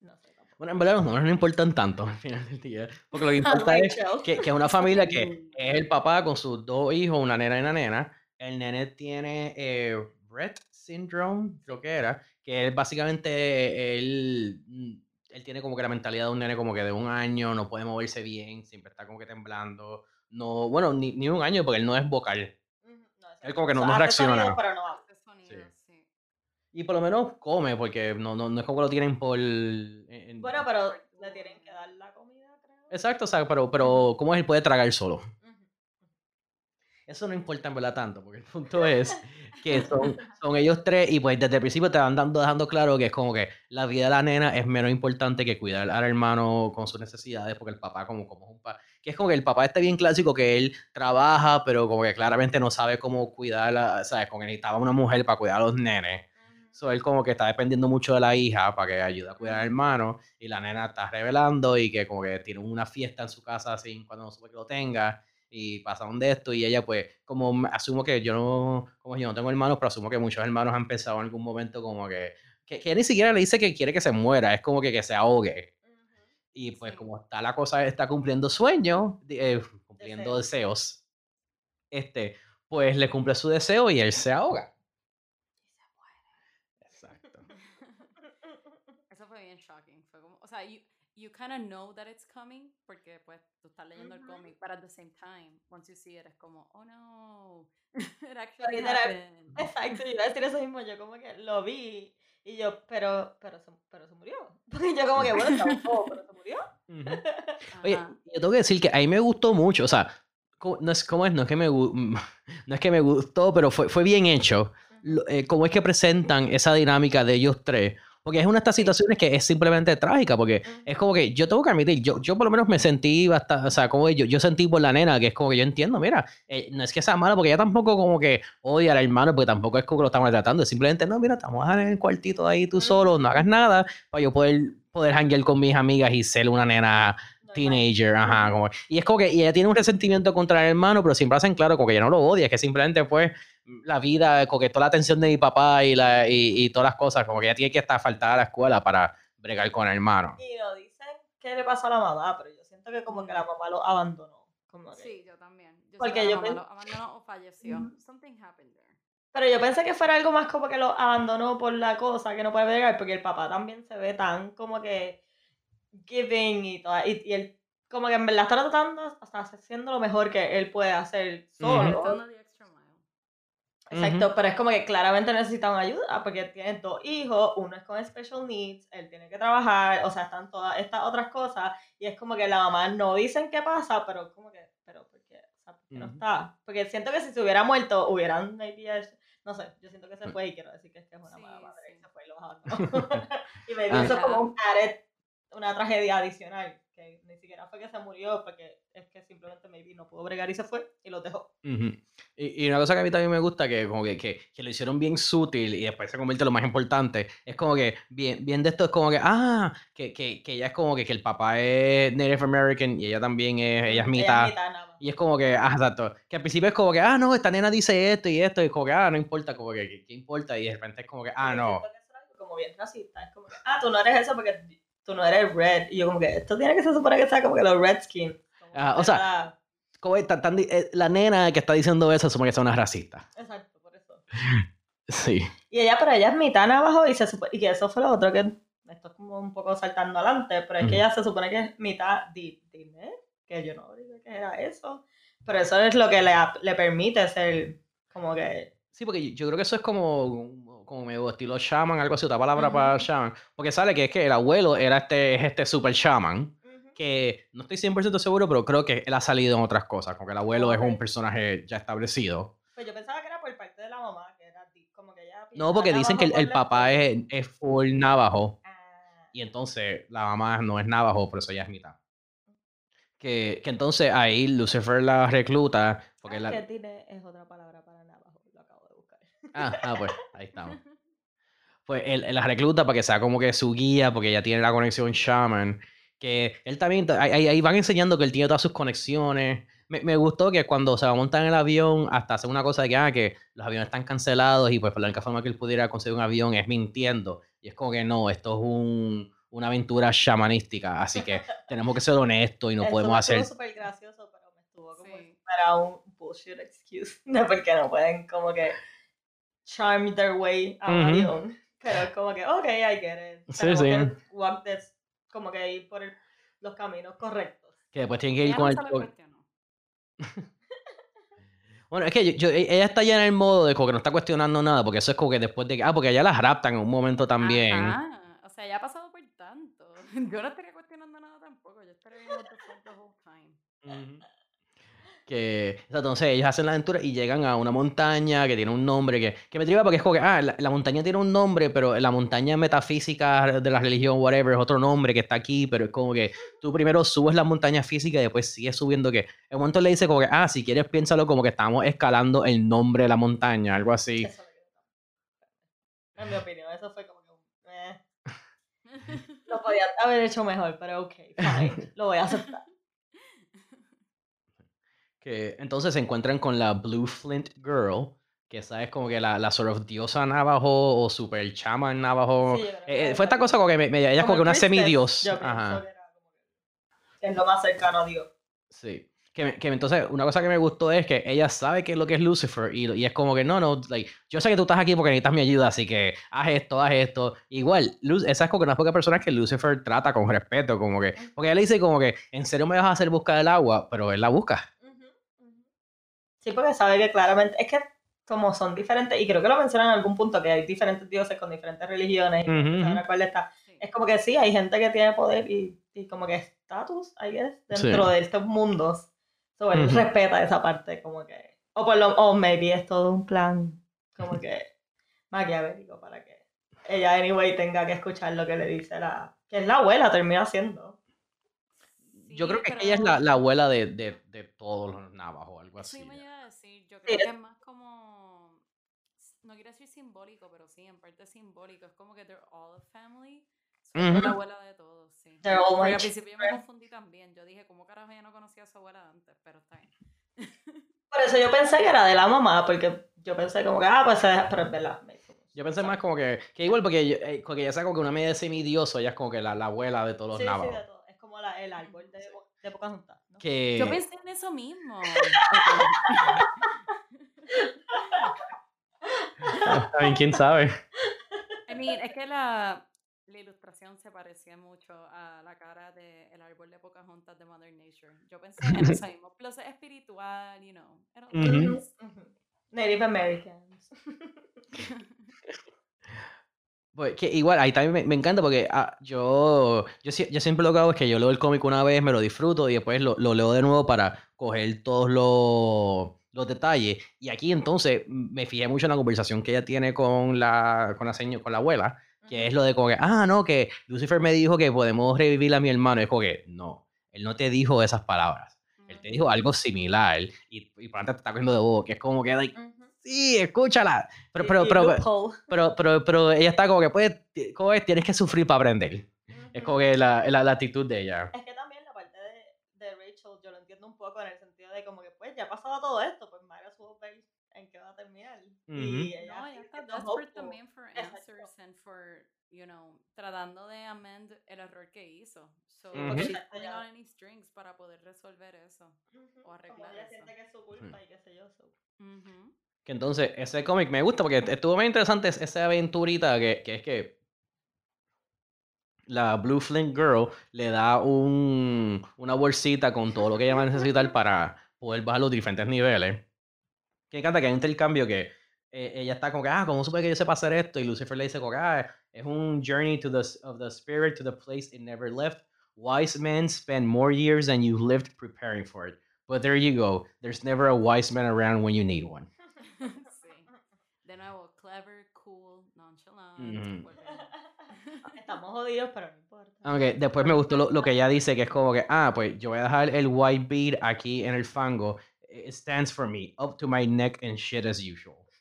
No sé tampoco. Bueno, en verdad los nombres no importan tanto al final del día, porque lo que importa es que, que es una familia que es el papá con sus dos hijos, una nena y una nena. El nene tiene eh, Rett syndrome, creo que era, que es básicamente él, mm, él tiene como que la mentalidad de un nene como que de un año, no puede moverse bien, siempre está como que temblando. No, bueno, ni, ni un año porque él no es vocal. No, Él como que no- o sea, no reacciona. sonido, pero no. Hace sonido, sí. Y por lo menos come, porque no, no, no es como que lo tienen por... en- en- Bueno, pero le tienen que dar la comida, creo. Exacto, o sea, pero, pero ¿cómo es él puede tragar solo? Eso no importa en verdad tanto, porque el punto es que son, son ellos tres y pues desde el principio te van dando, dejando claro que es como que la vida de la nena es menos importante que cuidar al hermano con sus necesidades, porque el papá como, como es un papá, que es como que el papá está bien clásico que él trabaja, pero como que claramente no sabe cómo cuidar, ¿sabes? Como que necesitaba una mujer para cuidar a los nenes. So, él como que está dependiendo mucho de la hija para que ayude a cuidar al hermano y la nena está revelando y que como que tiene una fiesta en su casa sin cuando no supe que lo tenga y pasaron de esto y ella pues como asumo que yo no como yo no tengo hermanos pero asumo que muchos hermanos han pensado en algún momento como que que, que ni siquiera le dice que quiere que se muera es como que que se ahogue. Y pues como está la cosa está cumpliendo sueños eh, cumpliendo Deseos. deseos este pues le cumple su deseo y él se ahoga exacto Eso fue bien shocking. Fue como, o sea, you, kind of know that it's coming porque pues tú estás leyendo el cómic, but at the same time, once you see it, es como, oh no, it actually happened. Exacto, yo iba a decir eso mismo, yo como que lo vi y yo, pero, pero, se, pero se murió. Porque yo como que, bueno, está vivo, pero se murió. Oye, yo tengo que decir que a mí me gustó mucho, o sea, no es como es, no es que me no es que me gustó, pero fue, fue bien hecho. Lo- eh, cómo es que presentan esa dinámica de ellos tres, Porque es una de estas situaciones que es simplemente trágica, porque es como que yo tengo que admitir, yo, yo por lo menos me sentí bastante, o sea, como yo, yo sentí por la nena, que es como que yo entiendo, mira, eh, no es que sea mala, porque ella tampoco como que odia al hermano, porque tampoco es como que lo estamos tratando, es simplemente, no, mira, estamos en el cuartito ahí tú solo, no hagas nada, para yo poder, poder hanguear con mis amigas y ser una nena teenager, ajá, como, y es como que y ella tiene un resentimiento contra el hermano, pero siempre hacen claro como que ella no lo odia, es que simplemente pues la vida, como que toda la atención de mi papá y, la, y, y todas las cosas, como que ella tiene que estar faltada a la escuela para bregar con el hermano. Y lo dicen que le pasó a la mamá, pero yo siento que como que la mamá lo abandonó. Como que... Sí, yo también. Yo Porque yo mamá lo abandonó o falleció. Something happened there. Pero yo pensé que fuera algo más como que lo abandonó por la cosa que no puede bregar, porque el papá también se ve tan como que giving y todo, y, y él como que en verdad está tratando, está haciendo lo mejor que él puede hacer solo. Exacto, pero es como que claramente necesitan ayuda porque tiene dos hijos, uno es con special needs, él tiene que trabajar, o sea, están todas estas otras cosas y es como que la mamá no dicen qué pasa, pero como que, pero ¿por qué? O sea, ¿por qué no está? Porque siento que si se hubiera muerto, hubieran maybe, no sé, yo siento que se fue y quiero decir que es que es una Sí, mala madre y se fue y los abandonó. y maybe Ah. eso es como un added, una tragedia adicional, que ni siquiera fue que se murió, porque es que simplemente maybe no pudo bregar y se fue y los dejó. Ujú. Y, y una cosa que a mí también me gusta, que como que, que, que lo hicieron bien sutil y después se convierte en lo más importante, es como que bien, bien de esto es como que, ah, que, que, que ella es como que, que el papá es Native American y ella también es, ella es mitad. nada más. Y es como que, ah, exacto, que al principio es como que, ah, no, esta nena dice esto y esto, y como que, ah, no importa, como que, ¿qué, importa? Y de repente es como que, ah, no. que es como bien racista. Es como que, ah, tú no eres eso porque tú no eres red. Y yo como que, esto tiene que se supone que sea como que los redskins. Ah, o sea, sea- Como es tan- eh, la nena que está diciendo eso, supone que es una racista. Exacto, por eso. Sí. Y ella, pero ella es mitad navajo y se supone, y que eso fue lo otro que, esto es como un poco saltando adelante, pero es que ella se supone que es mitad di- dinero, que yo no digo que era eso. Pero eso es lo que le, le permite ser como que... Sí, porque yo creo que eso es como, como medio estilo shaman, algo así, otra palabra para shaman. Porque sale que es que el abuelo era este, es este super shaman, que no estoy 100% seguro, pero creo que él ha salido en otras cosas, como que el abuelo es un personaje ya establecido. Pues yo pensaba que era por parte de la mamá, que era como que ella... No, porque dicen que el, el papá es, es full navajo, Ah. y entonces la mamá no es navajo, por eso ella es mitad. Que, que entonces ahí Lucifer la recluta, porque Ah, la... que tiene es otra palabra para navajo, lo acabo de buscar. Ah, ah, pues ahí estamos. Pues él, él la recluta para que sea como que su guía, porque ella tiene la conexión shaman. Que él también, ahí, ahí- van enseñando que él tiene todas sus conexiones. Me, me gustó que cuando se va a montar en el avión, hasta hace una cosa de que, ah, que los aviones están cancelados y pues la única forma que él pudiera conseguir un avión es mintiendo. Y es como que no, esto es un, una aventura shamanística, así que tenemos que ser honestos y no Eso podemos me hacer... súper gracioso, pero me estuvo como Sí. fuera un bullshit excuse de por qué no pueden como que charm their way a un Ujú. avión. Pero es como que, ok, I get it. Sí, sí. que walk this, como que ir por el- los caminos correctos. Que después tienen que ir Ella con el... Bueno, es que yo- yo- e- ella está ya en el modo de como que no está cuestionando nada, porque eso es como que después de que, ah, porque allá las raptan en un momento también. Ajá. O sea, ya ha pasado por tanto. Yo no estaría cuestionando nada tampoco. Yo estaría viendo what the whole time. Que, o sea, entonces ellos hacen la aventura y llegan a una montaña que tiene un nombre que, que me triba porque es como que, ah, la, la montaña tiene un nombre, pero la montaña metafísica de la religión, whatever, es otro nombre que está aquí, pero es como que tú primero subes la montaña física y después sigues subiendo que, en un momento le dice como que, ah, si quieres piénsalo como que estamos escalando el nombre de la montaña, algo así. Eso En mi opinión, eso fue como que un, eh, lo podía haber hecho mejor, pero ok, fine, lo voy a aceptar. Que entonces se encuentran con la Blue Flint Girl, que esa es como que la, la sort of diosa navajo o super chaman navajo. Sí, Eh, eh, fue esta cosa como que me, me- ella es como que una semidios. Ajá. que era como que- que es lo más cercano a Dios. Sí. Que, que entonces, una cosa que me gustó es que ella sabe qué es lo que es Lucifer y, y es como que no, no, like, yo sé que tú estás aquí porque necesitas mi ayuda, así que haz esto, haz esto. Igual, Lu- esa es como que una pocas personas que Lucifer trata con respeto, como que, porque ella le dice como que, en serio me vas a hacer buscar el agua, pero él la busca. Sí, porque sabe que claramente, es que como son diferentes, y creo que lo mencionan en algún punto, que hay diferentes dioses con diferentes religiones, y sé ujú. ahora cuál está. Sí. Es como que sí, hay gente que tiene poder y, y como que estatus, I guess, dentro Sí. de estos mundos. So, él Ujú. respeta esa parte, como que, o por lo, o maybe es todo un plan, como que maquiavélico para que ella anyway tenga que escuchar lo que le dice la, que es la abuela, termina siendo. Yo Sí, creo que pero ella es la, la abuela de, de, de todos los navajos o algo así. Yo Sí, creo es- que es más como. No quiero decir simbólico, pero sí, en parte simbólico. Es como que they're all a family. So, ella es Ujú. la abuela de todos, sí. They're all Porque al principio yo me confundí también. Yo dije, ¿cómo carajo ella no conocía a su abuela antes? Pero está bien. Por eso yo pensé que era de la mamá, porque yo pensé como que, ah, pues se deja, pero es verdad. Yo pensé más como que, que igual porque, yo- eh, porque ella sea como que una media semidioso, ella es como que la, la abuela de todos los Sí, sí, navajos. de todo. Es como la, el árbol de, de Pocahontas. Que, Yo pensé en eso mismo. Está bien, quién sabe. I mean, es que la, la ilustración se parecía mucho a la cara del árbol de Pocahontas de Mother Nature. Yo pensé en eso mismo. Plus es espiritual, you know. Native Americans. Pues que igual, ahí también me, me encanta porque ah, yo, yo, yo siempre lo que hago es que yo leo el cómic una vez, me lo disfruto y después lo, lo leo de nuevo para coger todos los, los detalles. Y aquí entonces me fijé mucho en la conversación que ella tiene con la, con la, seño- con la abuela, que es lo de como que, ah, no, que Lucifer me dijo que podemos revivir a mi hermano. Es como que, no, él no te dijo esas palabras. Él te dijo algo similar y, y antes te está cogiendo de bobo, que es como que, like. Sí, escúchala. Pero, pero, pero, pero, pero, pero ella está como que, pues, ¿cómo es? Tienes que sufrir para aprender. Es como que la, la, la actitud de ella. Es que también la parte de, de Rachel, yo lo entiendo un poco en el sentido de como que, pues, ya ha pasado todo esto, pues Mara supo ver en qué va a terminar. Y ella No, ella está desperate también for Exacto. answers and for, you know, tratando de amend el error que hizo. So, Ujú. she's Exacto, pulling on any strings para poder resolver eso. Ujú, o como arreglar ella eso. siente que es su culpa y qué sé yo. so. Que entonces, ese cómic me gusta porque estuvo muy interesante es- esa aventurita que, que es que la Blue Flint Girl le da un, una bolsita con todo lo que ella va a necesitar para poder bajar los diferentes niveles. Que encanta que hay un intercambio que eh, ella está como que, ah, ¿cómo supe que yo sepa hacer esto? Y Lucifer le dice como que, ah, es un journey to the, of the spirit to the place it never left. Wise men spend more years than you lived preparing for it. But there you go. There's never a wise man around when you need one. sí. De nuevo, clever, cool, Estamos jodidos, pero no importa. Aunque después me gustó lo, lo que ella dice, que es como que, ah, pues yo voy a dejar el white bead aquí en el fango. It stands for me, up to my neck and shit as usual.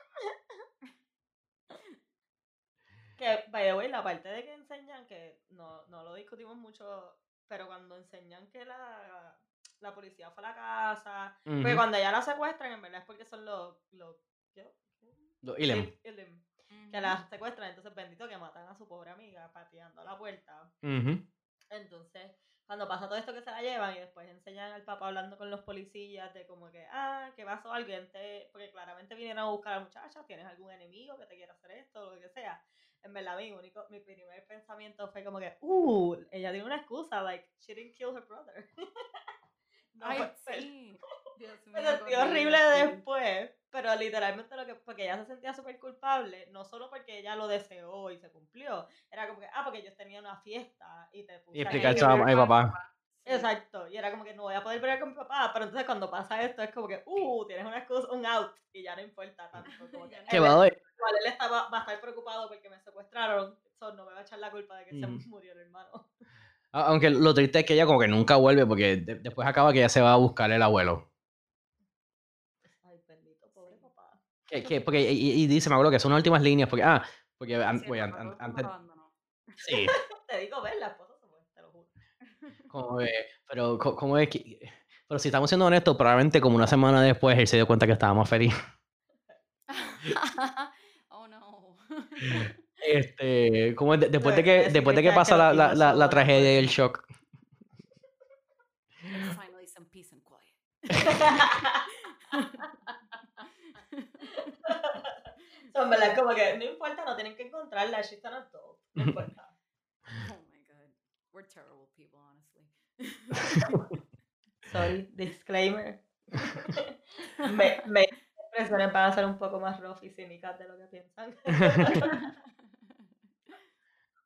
Que, by the way, la parte de que enseñan, que no, no lo discutimos mucho, pero cuando enseñan que la, la policía fue a la casa, porque Ujú. cuando ya la secuestran, en verdad es porque son los... los Ilem. Il- Que la secuestran, entonces bendito que matan a su pobre amiga pateando la puerta. Entonces, cuando pasa todo esto que se la llevan y después enseñan al papá hablando con los policías de como que, ah, que pasó alguien, te... porque claramente vinieron a buscar a la muchacha, tienes algún enemigo que te quiera hacer esto, lo que sea. En verdad, mi único, mi primer pensamiento fue como que, uh, ella tiene una excusa, like, she didn't kill her brother. no, Ay, pues, sí. Dios me mío, sentí qué horrible sí. después, pero literalmente lo que, porque ella se sentía súper culpable, no solo porque ella lo deseó y se cumplió, era como que, ah, porque ellos tenían una fiesta y te puse Y a explicar mi papá. Exacto, y era como que no voy a poder pelear con mi papá, pero entonces cuando pasa esto es como que, uh, tienes una excusa, un out, y ya no importa tanto. Como que, Que él, va igual él estaba, va a estar preocupado porque me secuestraron, so no me va a echar la culpa de que se Ujú. murió el hermano. Aunque lo triste es que ella como que nunca vuelve porque de- después acaba que ella se va a buscar el abuelo. Ay, bendito, pobre papá. Que, que- porque, y, y dice, me acuerdo que son las últimas líneas, porque, ah, porque an- Sí, el an- an- antes, sí, Te digo, ver, la esposa se fue, te lo juro. como que, pero co- como es que, pero si estamos siendo honestos, probablemente como una semana después él se dio cuenta que estaba más feliz. oh no. Este, como de- después de que, después de que pasa la, la, la, la tragedia y el shock. So, en verdad, como que no importa, no tienen que encontrarla, she's an adult, no importa. Oh my god. We're terrible people, honestly. Sorry, disclaimer. me, me expresiones van a ser un poco más rough y cínicas de lo que piensan.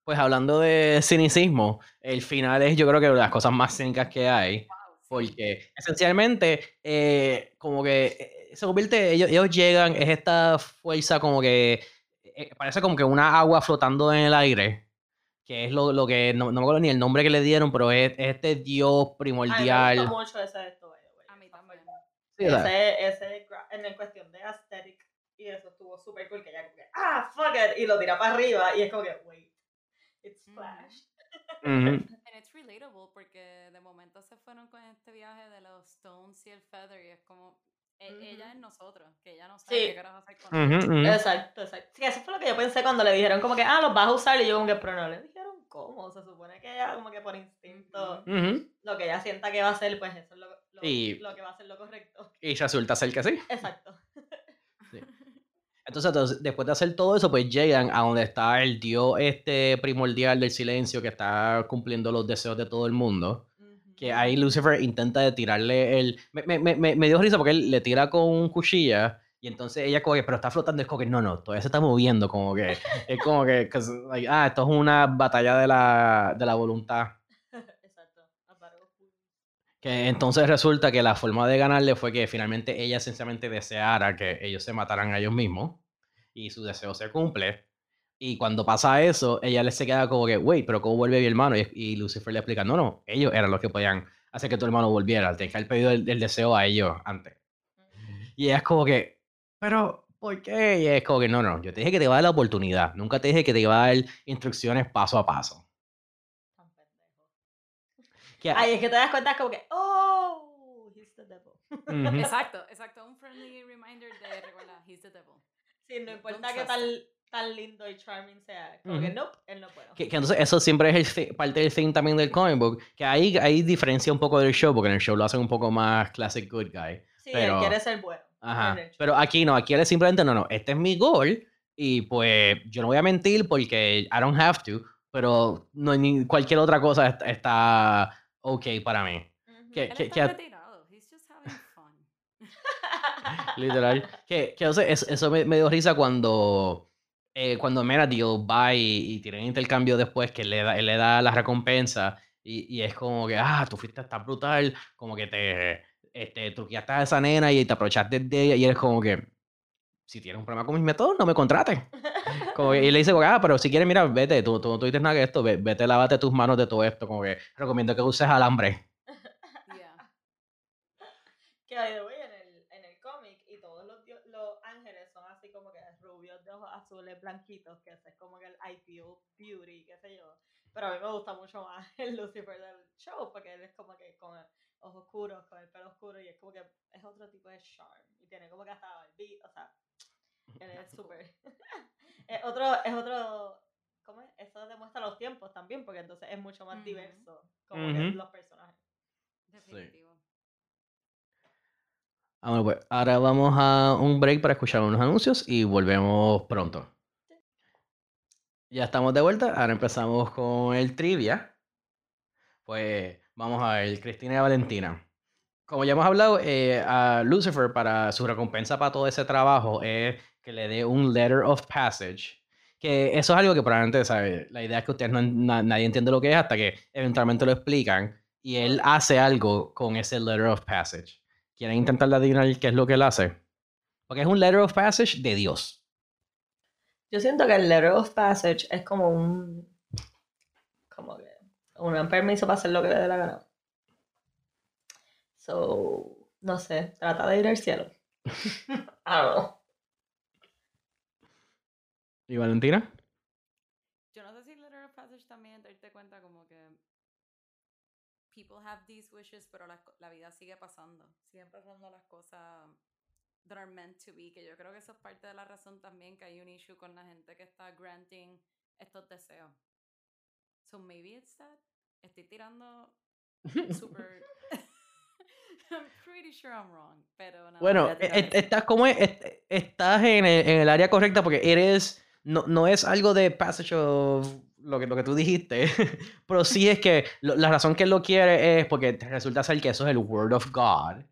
Pues hablando de cinicismo, el final es yo creo que de las cosas más cínicas que hay. Porque esencialmente, eh, como que se convierte, ellos, ellos llegan, es esta fuerza como que eh, parece como que una agua flotando en el aire, que es lo, lo que, no, no me acuerdo ni el nombre que le dieron, pero es, es este dios Ay, me primordial. gustó mucho ese de esto. A mí también. Sí, Ese, ese, en el cuestión de aesthetic, y eso estuvo súper cool, que ella como que, ah, fuck it, y lo tira para arriba, y es como que, wait, it's Ujú. Flash. ujú. And it's relatable porque de momento se fueron con este viaje de los Stones y el Feather y es como e- ella es nosotros, que ella no sabe Sí. qué carajo hacer con ujú. Exacto, exacto. Sí, eso fue lo que yo pensé cuando le dijeron como que, ah, los vas a usar, y yo como que, pero no le dijeron cómo, se supone que ella como que por instinto, lo que ella sienta que va a hacer, pues eso es lo, lo, Y- lo que va a ser lo correcto. Y resulta ser que sí. Exacto. Entonces, entonces, después de hacer todo eso, pues llegan a donde está el dios este primordial del silencio que está cumpliendo los deseos de todo el mundo. Que ahí Lucifer intenta de tirarle el... Me, me, me, me- dio risa porque él le tira con cuchilla y entonces ella como que, pero está flotando, es como que no, no, todavía se está moviendo, como que, es como que, like, ah, esto es una batalla de la, de la voluntad. Exacto. Que entonces resulta que la forma de ganarle fue que finalmente ella sencillamente deseara que ellos se mataran a ellos mismos y su deseo se cumple. Y cuando pasa eso, ella le se queda como que, wait, pero ¿cómo vuelve mi hermano? Y, y Lucifer le explica, no, no, ellos eran los que podían hacer que tu hermano volviera, que haber pedido el, el deseo a ellos antes. Y ella es como que, pero, ¿por qué? Y es como que, no, no, yo te dije que te iba a dar la oportunidad, nunca te dije que te iba a dar instrucciones paso a paso. Que- Ay, es que te das cuenta como que, oh, he's the devil. Exacto, exacto, un friendly reminder de recordar, he's the devil. Sí, no importa qué trust tan, lindo y charming sea, como que, Ujú. nope, él no puede. Que, que entonces eso siempre es el parte del thing también del comic book, que ahí, ahí diferencia un poco del show, porque en el show lo hacen un poco más classic good guy. Sí, pero- él quiere ser bueno. Ajá. Pero aquí no, aquí él es simplemente, no, no, este es mi goal y pues yo no voy a mentir porque I don't have to, pero no, ni cualquier otra cosa está, está ok para mí. Que- Él que- está que. Literal. que, que o sea, es- eso me, me dio risa cuando, eh, cuando Meradil va y, y tienen intercambio después, que le da, él le da la recompensa y, y es como que, ah, tú fuiste tan brutal, como que te este, truqueaste a esa nena y te aprovechaste de ella y él es como que, si tienes un problema con mis métodos, no me contrates. Como que- y le dice, ah, pero si quieres, mira, vete, tú, tú no tuviste nada que esto, ve- vete, lávate tus manos de todo esto, como que recomiendo que uses alambre. Yeah. Que by the way, en el, en el cómic, y todos los, dio- los ángeles son así como que rubios de blanquitos, que ese es como que el ideal beauty, qué sé yo. Pero a mí me gusta mucho más el Lucifer del show, porque él es como que con el- ojos oscuros, con el pelo oscuro, y es como que es otro tipo de charm. Y tiene como que hasta barbie, o sea, él es súper. es otro, es otro. ¿Cómo es? Eso demuestra los tiempos también, porque entonces es mucho más diverso, como que los personajes. Definitivo. Ah, bueno, pues ahora vamos a un break para escuchar unos anuncios y volvemos pronto. Ya estamos de vuelta, ahora empezamos con el trivia. Pues vamos a ver, Cristina y Valentina. Como ya hemos hablado, eh, a Lucifer para su recompensa para todo ese trabajo es que le dé un letter of passage. Que eso es algo que probablemente. La idea es que ustedes no, na- nadie entiende lo que es hasta que eventualmente lo explican y él hace algo con ese letter of passage. ¿Quieren intentar adivinar qué es lo que él hace? Porque es un letter of passage de Dios. Yo siento que el letter of passage es como un. como que. un permiso para hacer lo que le dé la gana. So. no sé, trata de ir al cielo. I don't know. ¿Y Valentina? Yo no sé si Letter of Passage también darte cuenta como que people have these wishes, pero la, la vida sigue pasando. Siguen pasando las cosas that are meant to be, que yo creo que eso es parte de la razón también que hay un issue con la gente que está granting estos deseos. So maybe it's that. Estoy tirando super... I'm pretty sure I'm wrong, pero no. Bueno, e- e- estás como es- est- estás en el, en el área correcta porque eres no, no es algo de passage of lo que, lo que tú dijiste, pero sí es que lo- la razón que él lo quiere es porque resulta ser que eso es el word of God.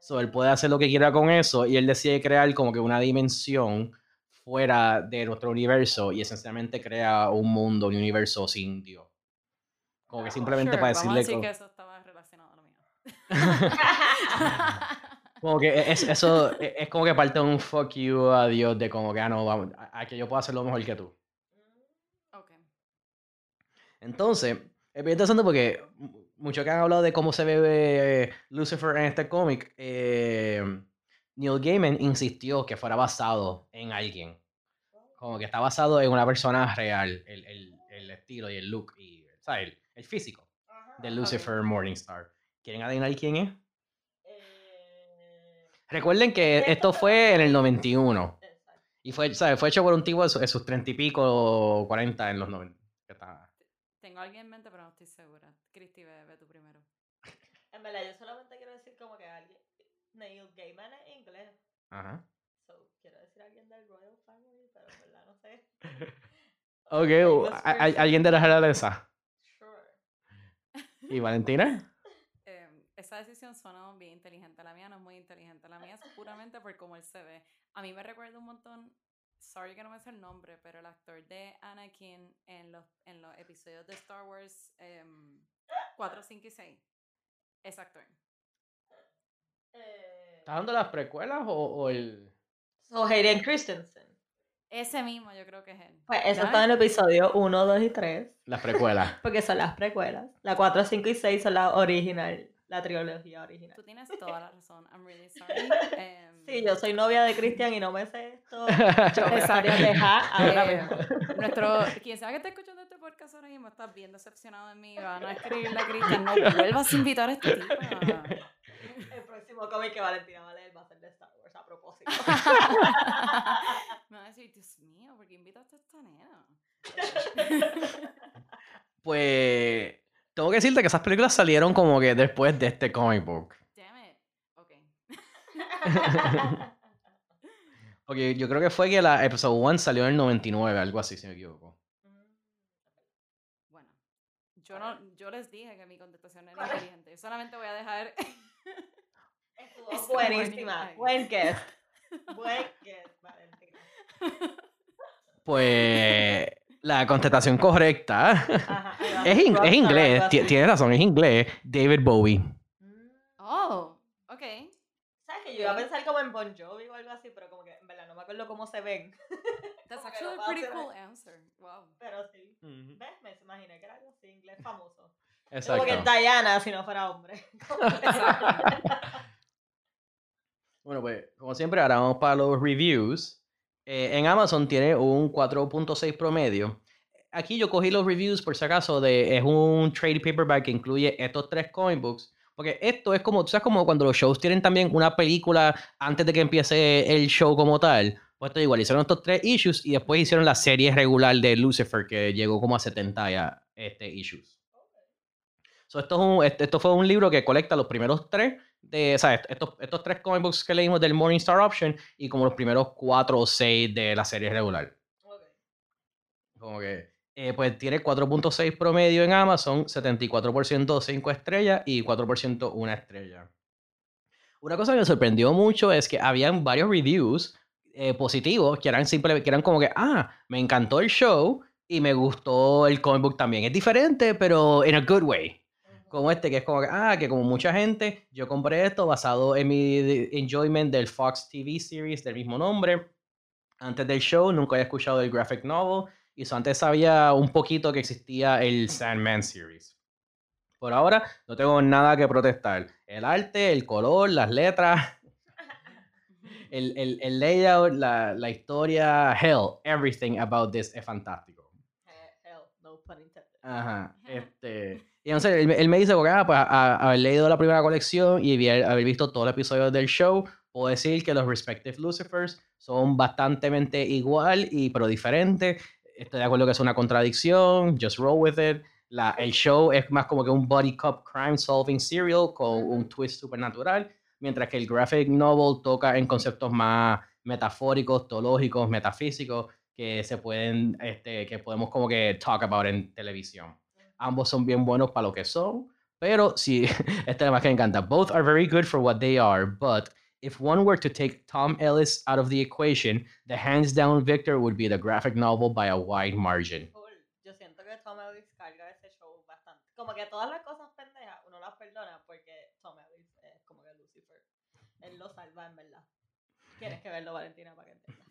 So él puede hacer lo que quiera con eso y él decide crear como que una dimensión fuera de nuestro universo y esencialmente crea un mundo, un universo sin Dios. Como que simplemente Sure, para vamos a decirle decir que eso estaba relacionado a lo mío. Como que es, eso es, es como que parte de un fuck you a Dios de como que, ah, no, vamos, a, a que yo pueda hacerlo mejor que tú. Ok. Entonces, es bien interesante porque muchos que han hablado de cómo se ve eh, Lucifer en este cómic, eh, Neil Gaiman insistió que fuera basado en alguien. Como que está basado en una persona real, el, el- el estilo y el look y ¿sabes? El, el físico de Lucifer Morningstar. ¿Quieren adivinar quién es? Eh, Recuerden que esto fue en el 91 Exacto. y fue, ¿sabes? fue hecho por un tipo de su- de sus 30 y pico, 40 en los 90. Tengo alguien en mente, pero no estoy segura. Cristi, ve, ve tú primero. En verdad, yo solamente quiero decir como que alguien. Neil Gaiman es inglés. Ajá. So, quiero decir alguien del Royal Family, pero en verdad no sé. Ok, Famous ¿a- a- person. ¿alguien de la realeza? Sure. ¿Y Valentina? Eh, esa decisión suena bien inteligente. La mía no es muy inteligente. La mía es puramente por cómo él se ve. A mí me recuerda un montón. Sorry que no me sé el nombre, pero el actor de Anakin en los, en los episodios de Star Wars em, 4, 5 y 6. Ese actor. Eh, ¿Estás dando las precuelas o, o el...? so, Hayden Christensen. Ese mismo, yo creo que es él. Pues eso ¿Ya está en el episodio 1, 2 y 3. Las precuelas. Porque son las precuelas. La 4, 5 y 6 son la original. La trilogía original. Tú tienes toda la razón. I'm really sorry. Em, Sí, yo soy novia de Christian y no me sé esto. Yo me dejar ahora Eh, mismo. nuestro, quien sea que esté escuchando este podcast ahora mismo está bien decepcionado de mí. Van a escribirle a Cristian, no vuelvas a invitar a este tipo. El próximo cómic que Valentina va a leer va a ser de Star Wars a propósito. Me va a decir, Dios mío, ¿por qué invitaste a esta nena? Pues... Tengo que decirte que esas películas salieron como que después de este comic book. Damn it. Ok. Porque yo creo que fue que la episode 1 salió en el 99, algo así, si me equivoco. Bueno, yo, no, yo les dije que mi contestación era inteligente. Yo solamente voy a dejar. Estuvo buenísima. Buen guest. Buen guest, Valentina. Pues... La contestación correcta Ajá, es, in- es inglés, tienes razón, es inglés. David Bowie. Oh, ok. ¿Sabes que yo iba a pensar como en Bon Jovi o algo así, pero como que en verdad no me acuerdo cómo se ven. That's actually a pretty cool answer. Wow. Pero sí. ¿Ves? Me imaginé que era algo así, inglés famoso. Exacto. Como que Diana si no fuera hombre. Bueno, pues, como siempre, ahora vamos para los reviews. Eh, en Amazon tiene un 4.6 promedio. Aquí yo cogí los reviews por si acaso de es un trade paperback que incluye estos tres comic books. Porque esto es como, tú sabes, como cuando los shows tienen también una película antes de que empiece el show como tal. Pues esto igual, hicieron estos tres issues y después hicieron la serie regular de Lucifer que llegó como a 70 ya, este, issues. So, esto, es un- este- esto fue un libro que colecta los primeros tres de, o sea, est- estos, estos tres comic books que leímos del Morningstar Option y como los primeros cuatro o seis de la serie regular. Como que, eh, pues tiene 4.6 promedio en Amazon, 74% 5 estrellas y 4% una estrella. Una cosa que me sorprendió mucho es que habían varios reviews eh, positivos que eran simplemente, que eran como que, ah, me encantó el show y me gustó el comic book también. Es diferente, pero in a good way como este, que es como que, ah, que como mucha gente, yo compré esto basado en mi enjoyment del Fox TV series del mismo nombre. Antes del show nunca había escuchado el graphic novel y so antes sabía un poquito que existía el Sandman series. Por ahora no tengo nada que protestar. El arte, el color, las letras, el, el, el layout, la, la historia, hell, everything about this es fantástico. Hell, no pun intended. Ajá. Este, y entonces él, él me dice, porque, ah, pues, a- a- haber leído la primera colección y haber, visto todos los episodios del show, puedo decir que los respective Lucifers son bastante igual, y, pero diferentes. Estoy de acuerdo que es una contradicción, just roll with it. La, el show es más como que un body cop crime solving serial con un twist supernatural, mientras que el graphic novel toca en conceptos más metafóricos, teológicos, metafísicos, que se pueden, este, que podemos como que talk about en televisión. Ambos son bien buenos para lo que son, pero sí, este es más que me encanta. Both are very good for what they are, but if one were to take Tom Ellis out of the equation, the hands down victor would be the graphic novel by a wide margin. Yo siento que Tom Ellis carga ese show bastante. Como que todas las cosas pendejas uno las perdona porque Tom Ellis es como que Lucifer. él lo salva en verdad. Tienes que verlo, Valentina, para que entiendas.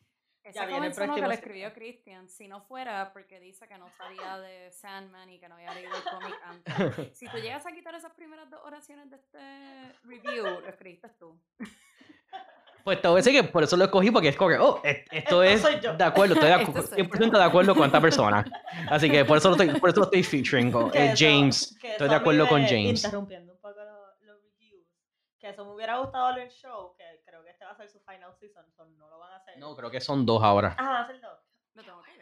El comenzó que lo escribió Christian. Si no fuera porque dice que no sabía de Sandman y que no había leído el cómic antes. Si tú llegas a quitar esas primeras dos oraciones de este review, lo escribiste tú. Pues te voy a decir que por eso lo escogí, porque es como que, oh, e- esto es de acuerdo, estoy de Esto acu- soy yo. 100% de acuerdo con esta persona. Así que por eso lo estoy, por eso lo estoy featuring con eh, James. Estoy de acuerdo con me- James. Interrumpiendo un poco lo- los reviews. Que eso me hubiera gustado en el show, ser su final season, so no lo van a hacer. No, creo que son dos ahora. Ah, van a hacer dos. Lo tengo que.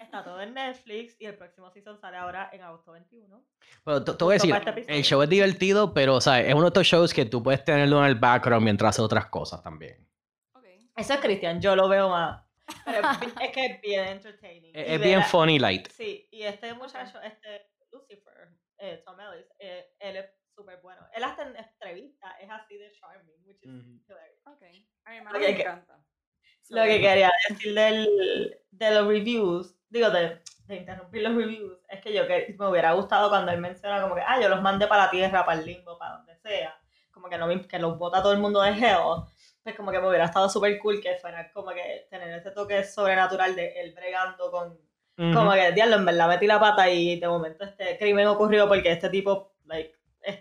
Está todo en Netflix y el próximo season sale ahora en agosto 21. Pero te, voy a decir, este el show es divertido, pero, ¿sabes? Es uno de estos shows que tú puedes tenerlo en el background mientras haces otras cosas también. Ok. Eso es Cristian, yo lo veo más. Pero es, que es bien entertaining. Es, es bien a- funny light. Sí, y este muchacho, este Lucifer, eh, Tom Ellis, eh, él es súper bueno. Él hasta en entrevista es así de charming, which is Ujú. hilarious. Ok. A mi hermano Ok, le que- encanta. Lo que quería decir del, de los reviews, digo, de, de interrumpir los reviews, es que yo que me hubiera gustado cuando él menciona como que, ah, yo los mandé para la tierra, para el limbo, para donde sea, como que no me- que los bota todo el mundo de Hell, pues como que me hubiera estado súper cool que fuera como que tener ese toque sobrenatural de él bregando con, como que, diablo, en verdad metí la pata y de momento este crimen ocurrió porque este tipo, like,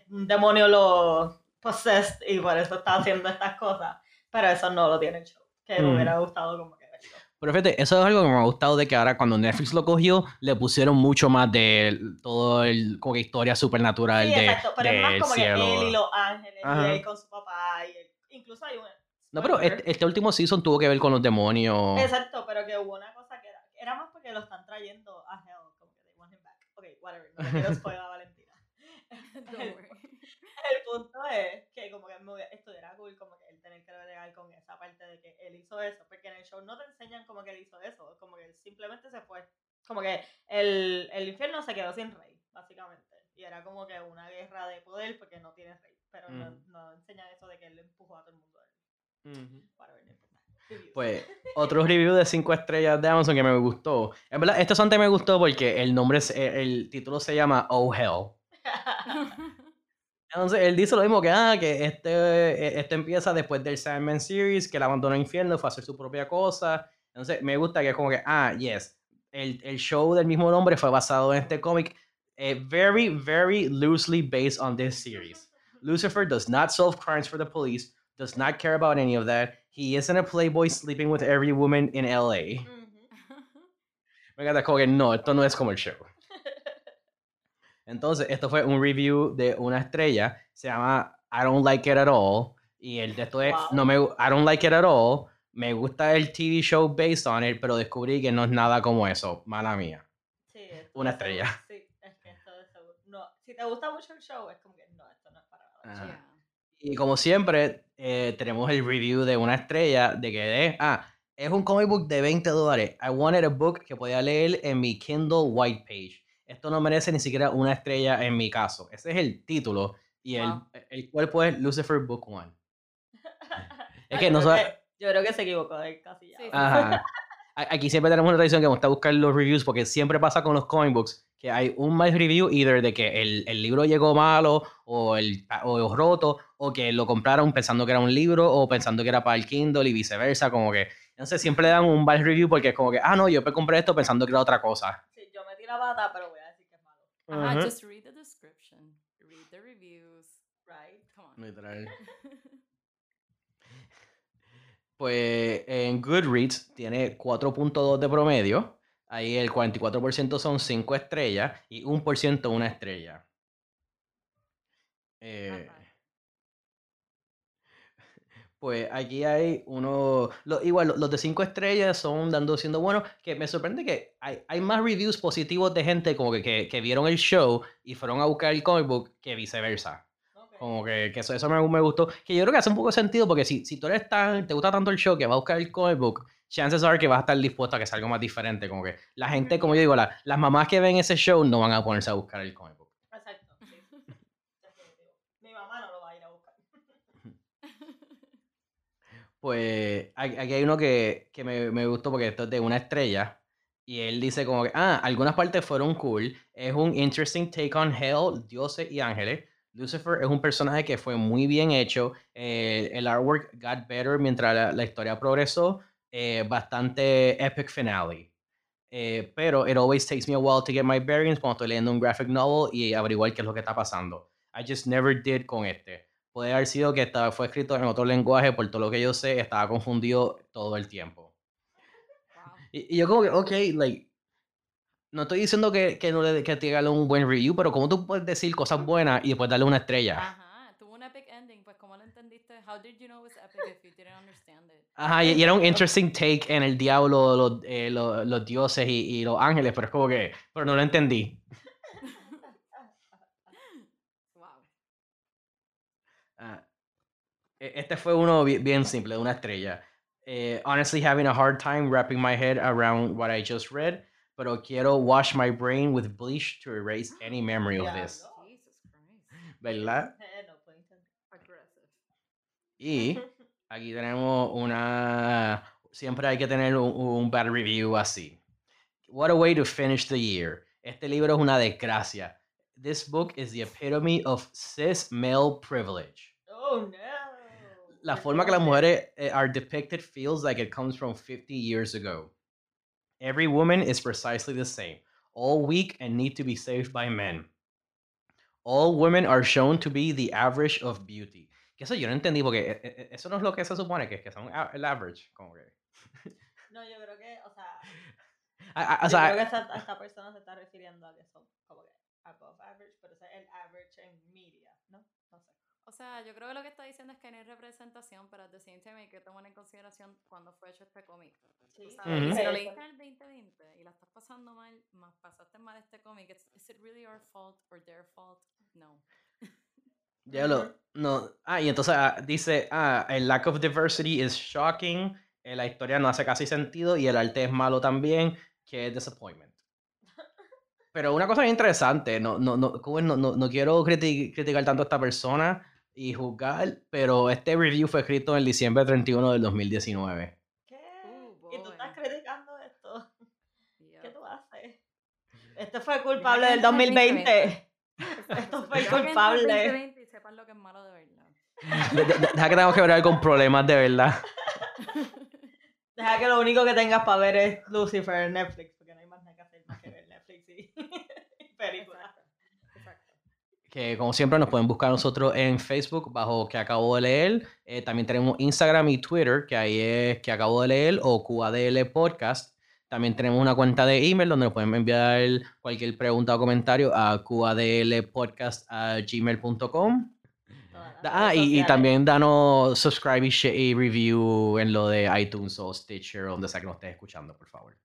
un demonio lo possessed y por eso está haciendo estas cosas, pero eso no lo tiene el show, que me Mm. hubiera gustado como que verlo. Pero fíjate, eso es algo que me ha gustado de que ahora cuando Netflix lo cogió, le pusieron mucho más de todo el, como que historia supernatural Sí, de, exacto, pero es más como cielo. que él y los ángeles, Ajá. y él con su papá, y él, incluso hay un... No, pero este, este último season tuvo que ver con los demonios. Exacto, pero que hubo una cosa que era, era más porque lo están trayendo a Hell, como que they want him back. Ok, whatever, no quiero spoiler a Valentina. El, punto es que como que hubiera- estuviera cool como que él tener que bregar con esa parte de que él hizo eso, porque en el show no te enseñan como que él hizo eso, como que él simplemente se fue. Como que el, el infierno se quedó sin rey, básicamente. Y era como que una guerra de poder porque no tiene rey. Pero no, Ujú. no enseñan eso de que él empujó a todo el mundo. a él. Whatever, no importa. Reviews. Pues otro review de 5 estrellas de Amazon que me gustó. En verdad, este sonte me gustó porque el nombre, el, el título se llama Oh Hell. Entonces él dice lo mismo que, ah, que este, eh, este empieza después del Sandman Series, que él abandonó el infierno, fue a hacer su propia cosa. Entonces me gusta que es como que, ah, yes, el, el show del mismo nombre fue basado en este cómic, eh, very, very loosely based on this series. Lucifer does not solve crimes for the police, does not care about any of that. He isn't a playboy sleeping with every woman in LA. Me encanta como que no, esto no es como el show. Entonces, esto fue un review de una estrella, se llama I don't like it at all. Y el de esto es, Wow. no me, I don't like it at all. Me gusta el TV show based on it, pero descubrí que no es nada como eso. Mala mía. Sí, esto Una estrella. Sí, es que esto de seguro. No, si te gusta mucho el show, es como que no, esto no es para nada. Yeah. Y como siempre, eh, tenemos el review de una estrella de que de, ah, es un comic book de 20 dólares. I wanted a book que podía leer en mi Kindle White Page. Esto no merece ni siquiera una estrella en mi caso. Ese es el título y el, Wow. el cuerpo es Lucifer Book One. Es que yo, no creo sa- que, yo creo que se equivocó de casilla. Sí, sí. Ajá. Aquí siempre tenemos una tradición que me gusta buscar los reviews porque siempre pasa con los comic books que hay un mal review either de que el, el libro llegó malo o, el, o roto o que lo compraron pensando que era un libro o pensando que era para el Kindle y viceversa, como que entonces siempre le dan un mal review porque es como que, ah, no, yo me compré esto pensando que era otra cosa. Sí, yo metí la bata, pero voy a Ujú. just read the description. Read the reviews. Right? Come on. Literal. Pues en Goodreads tiene 4.2 de promedio. Ahí el 44% son 5 estrellas y 1% una estrella. Eh. Pues aquí hay uno. lo- igual, lo- los de 5 estrellas son dando siendo buenos. Que me sorprende que hay, hay más reviews positivos de gente como que, que, que vieron el show y fueron a buscar el comic book que viceversa. Como que, que eso, eso me, me gustó. Que yo creo que hace un poco de sentido porque si, si tú eres tan, te gusta tanto el show que va a buscar el comic book, chances are que vas a estar dispuesto a que sea algo más diferente. Como que la gente, como yo digo, la- las mamás que ven ese show no van a ponerse a buscar el comic book. Exacto, sí. Definitivo. Mi mamá no lo va a ir a buscar. Pues aquí hay uno que, que me, me gustó porque esto es de una estrella. Y él dice como que, ah, algunas partes fueron cool. Es un interesting take on hell, dioses y ángeles. Lucifer es un personaje que fue muy bien hecho. eh, el artwork got better mientras la, la historia progresó. eh, bastante epic finale. Eh, pero it always takes me a while to get my bearings cuando estoy leyendo un graphic novel y averiguar qué es lo que está pasando. I just never did con este. Puede haber sido que estaba, fue escrito en otro lenguaje, por todo lo que yo sé, estaba confundido todo el tiempo. Wow. Y, y yo como que, ok, like, no estoy diciendo que, que no le que te regale un buen review, pero ¿cómo tú puedes decir cosas buenas y después darle una estrella? Ajá, tuvo un epic ending, pues ¿cómo lo entendiste? How did you know it was epic if you didn't understand it? Ajá, y, y era un interesting take en el diablo, los, eh, los, los dioses y, y los ángeles, pero es como que, pero no lo entendí. Wow. Ah, e- este fue uno bi- bien simple, una estrella. Eh, honestly, having a hard time wrapping my head around what I just read, pero quiero wash my brain with bleach to erase any memory of this. Diablo. Jesus Christ. ¿Verdad? Eh. Y aquí tenemos una... Siempre hay que tener un, un bad review así. What a way to finish the year. Este libro es una desgracia. This book is the epitome of cis male privilege. Oh no. La ¿Por forma que las mujeres eh, are depicted feels like it comes from 50 years ago. Every woman is precisely the same, all weak and need to be saved by men. All women are shown to be the average of beauty. Que eso yo no entendí porque eh, eh, eso no es lo que se supone que es, que son el average. Como que, No, yo creo que, o sea, Ah, ah, o yo sea, creo que esta, esta persona se está refiriendo a que son como que above average, pero es el average en media. O sea, yo creo que lo que está diciendo es que no hay representación, pero at the same time hay que tomar en consideración cuándo fue hecho este cómic. Sí, sabes, si lo leíste en el 2020 y la estás pasando mal, más pasaste mal este cómic, it's- ¿is it really our fault or their fault? No. ya lo, no. Ah, y entonces ah, dice, ah, el lack of diversity is shocking, eh, la historia no hace casi sentido y el arte es malo también, que es disappointment. Pero una cosa bien interesante, no, no, no, es, no, no, no quiero criti- criticar tanto a esta persona y juzgar, pero este review fue escrito en diciembre 31 del 2019. ¿Qué? Oh, ¿Y tú estás criticando esto? ¿Qué tú haces? Este fue culpable del entra el 2020. Esto fue culpable. 2020 y sepan lo que es malo de verdad. De- de- Deja que tengo que ver con problemas de verdad. Deja que lo único que tengas para ver es Lucifer en Netflix, porque no hay más nada que hacer más que ver Netflix y y películas. Exacto. Exacto. Que como siempre nos pueden buscar nosotros en Facebook bajo que acabo de leer. Eh, también tenemos Instagram y Twitter, que ahí es que acabo de leer, o QADL Podcast. También tenemos una cuenta de email donde nos pueden enviar cualquier pregunta o comentario a qadlpodcast.gmail.com. Ah, y, y también danos subscribe y, review en lo de iTunes o Stitcher, donde sea que nos estés escuchando, por favor.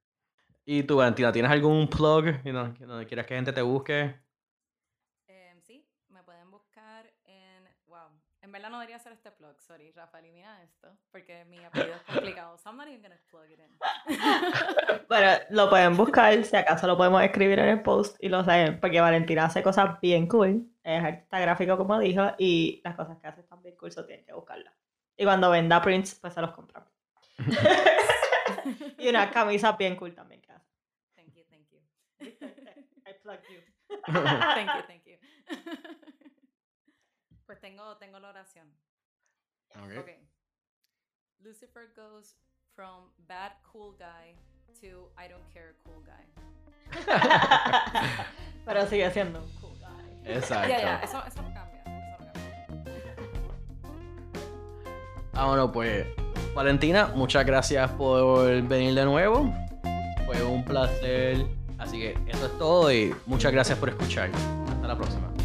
¿Y tú, Valentina, tienes algún plug you know, que- donde quieras que gente te busque? Em, sí, me pueden buscar en. Wow. En verdad no debería hacer este plug, sorry. Rafa, elimina esto. Porque mi apellido es complicado. So I'm not even gonna plug it in. Bueno, lo pueden buscar, si acaso lo podemos escribir en el post y lo saben, porque Valentina hace cosas bien cool, es artista gráfico como dijo, y las cosas que hace están bien cool, so tienen que buscarlas. Y cuando venda prints, pues se los compran. y una camisa bien cool también que hace. Thank you, thank you. I plugged you. thank you, thank you. Pues tengo, tengo la oración. Ok. Okay. Lucifer goes from bad cool guy to I don't care cool guy. Pero sigue siendo un cool guy. Exacto. Eso no cambia. Eso no cambia. Ah, bueno, pues, Valentina, muchas gracias por venir de nuevo. Fue un placer. Así que eso es todo y muchas gracias por escuchar. Hasta la próxima.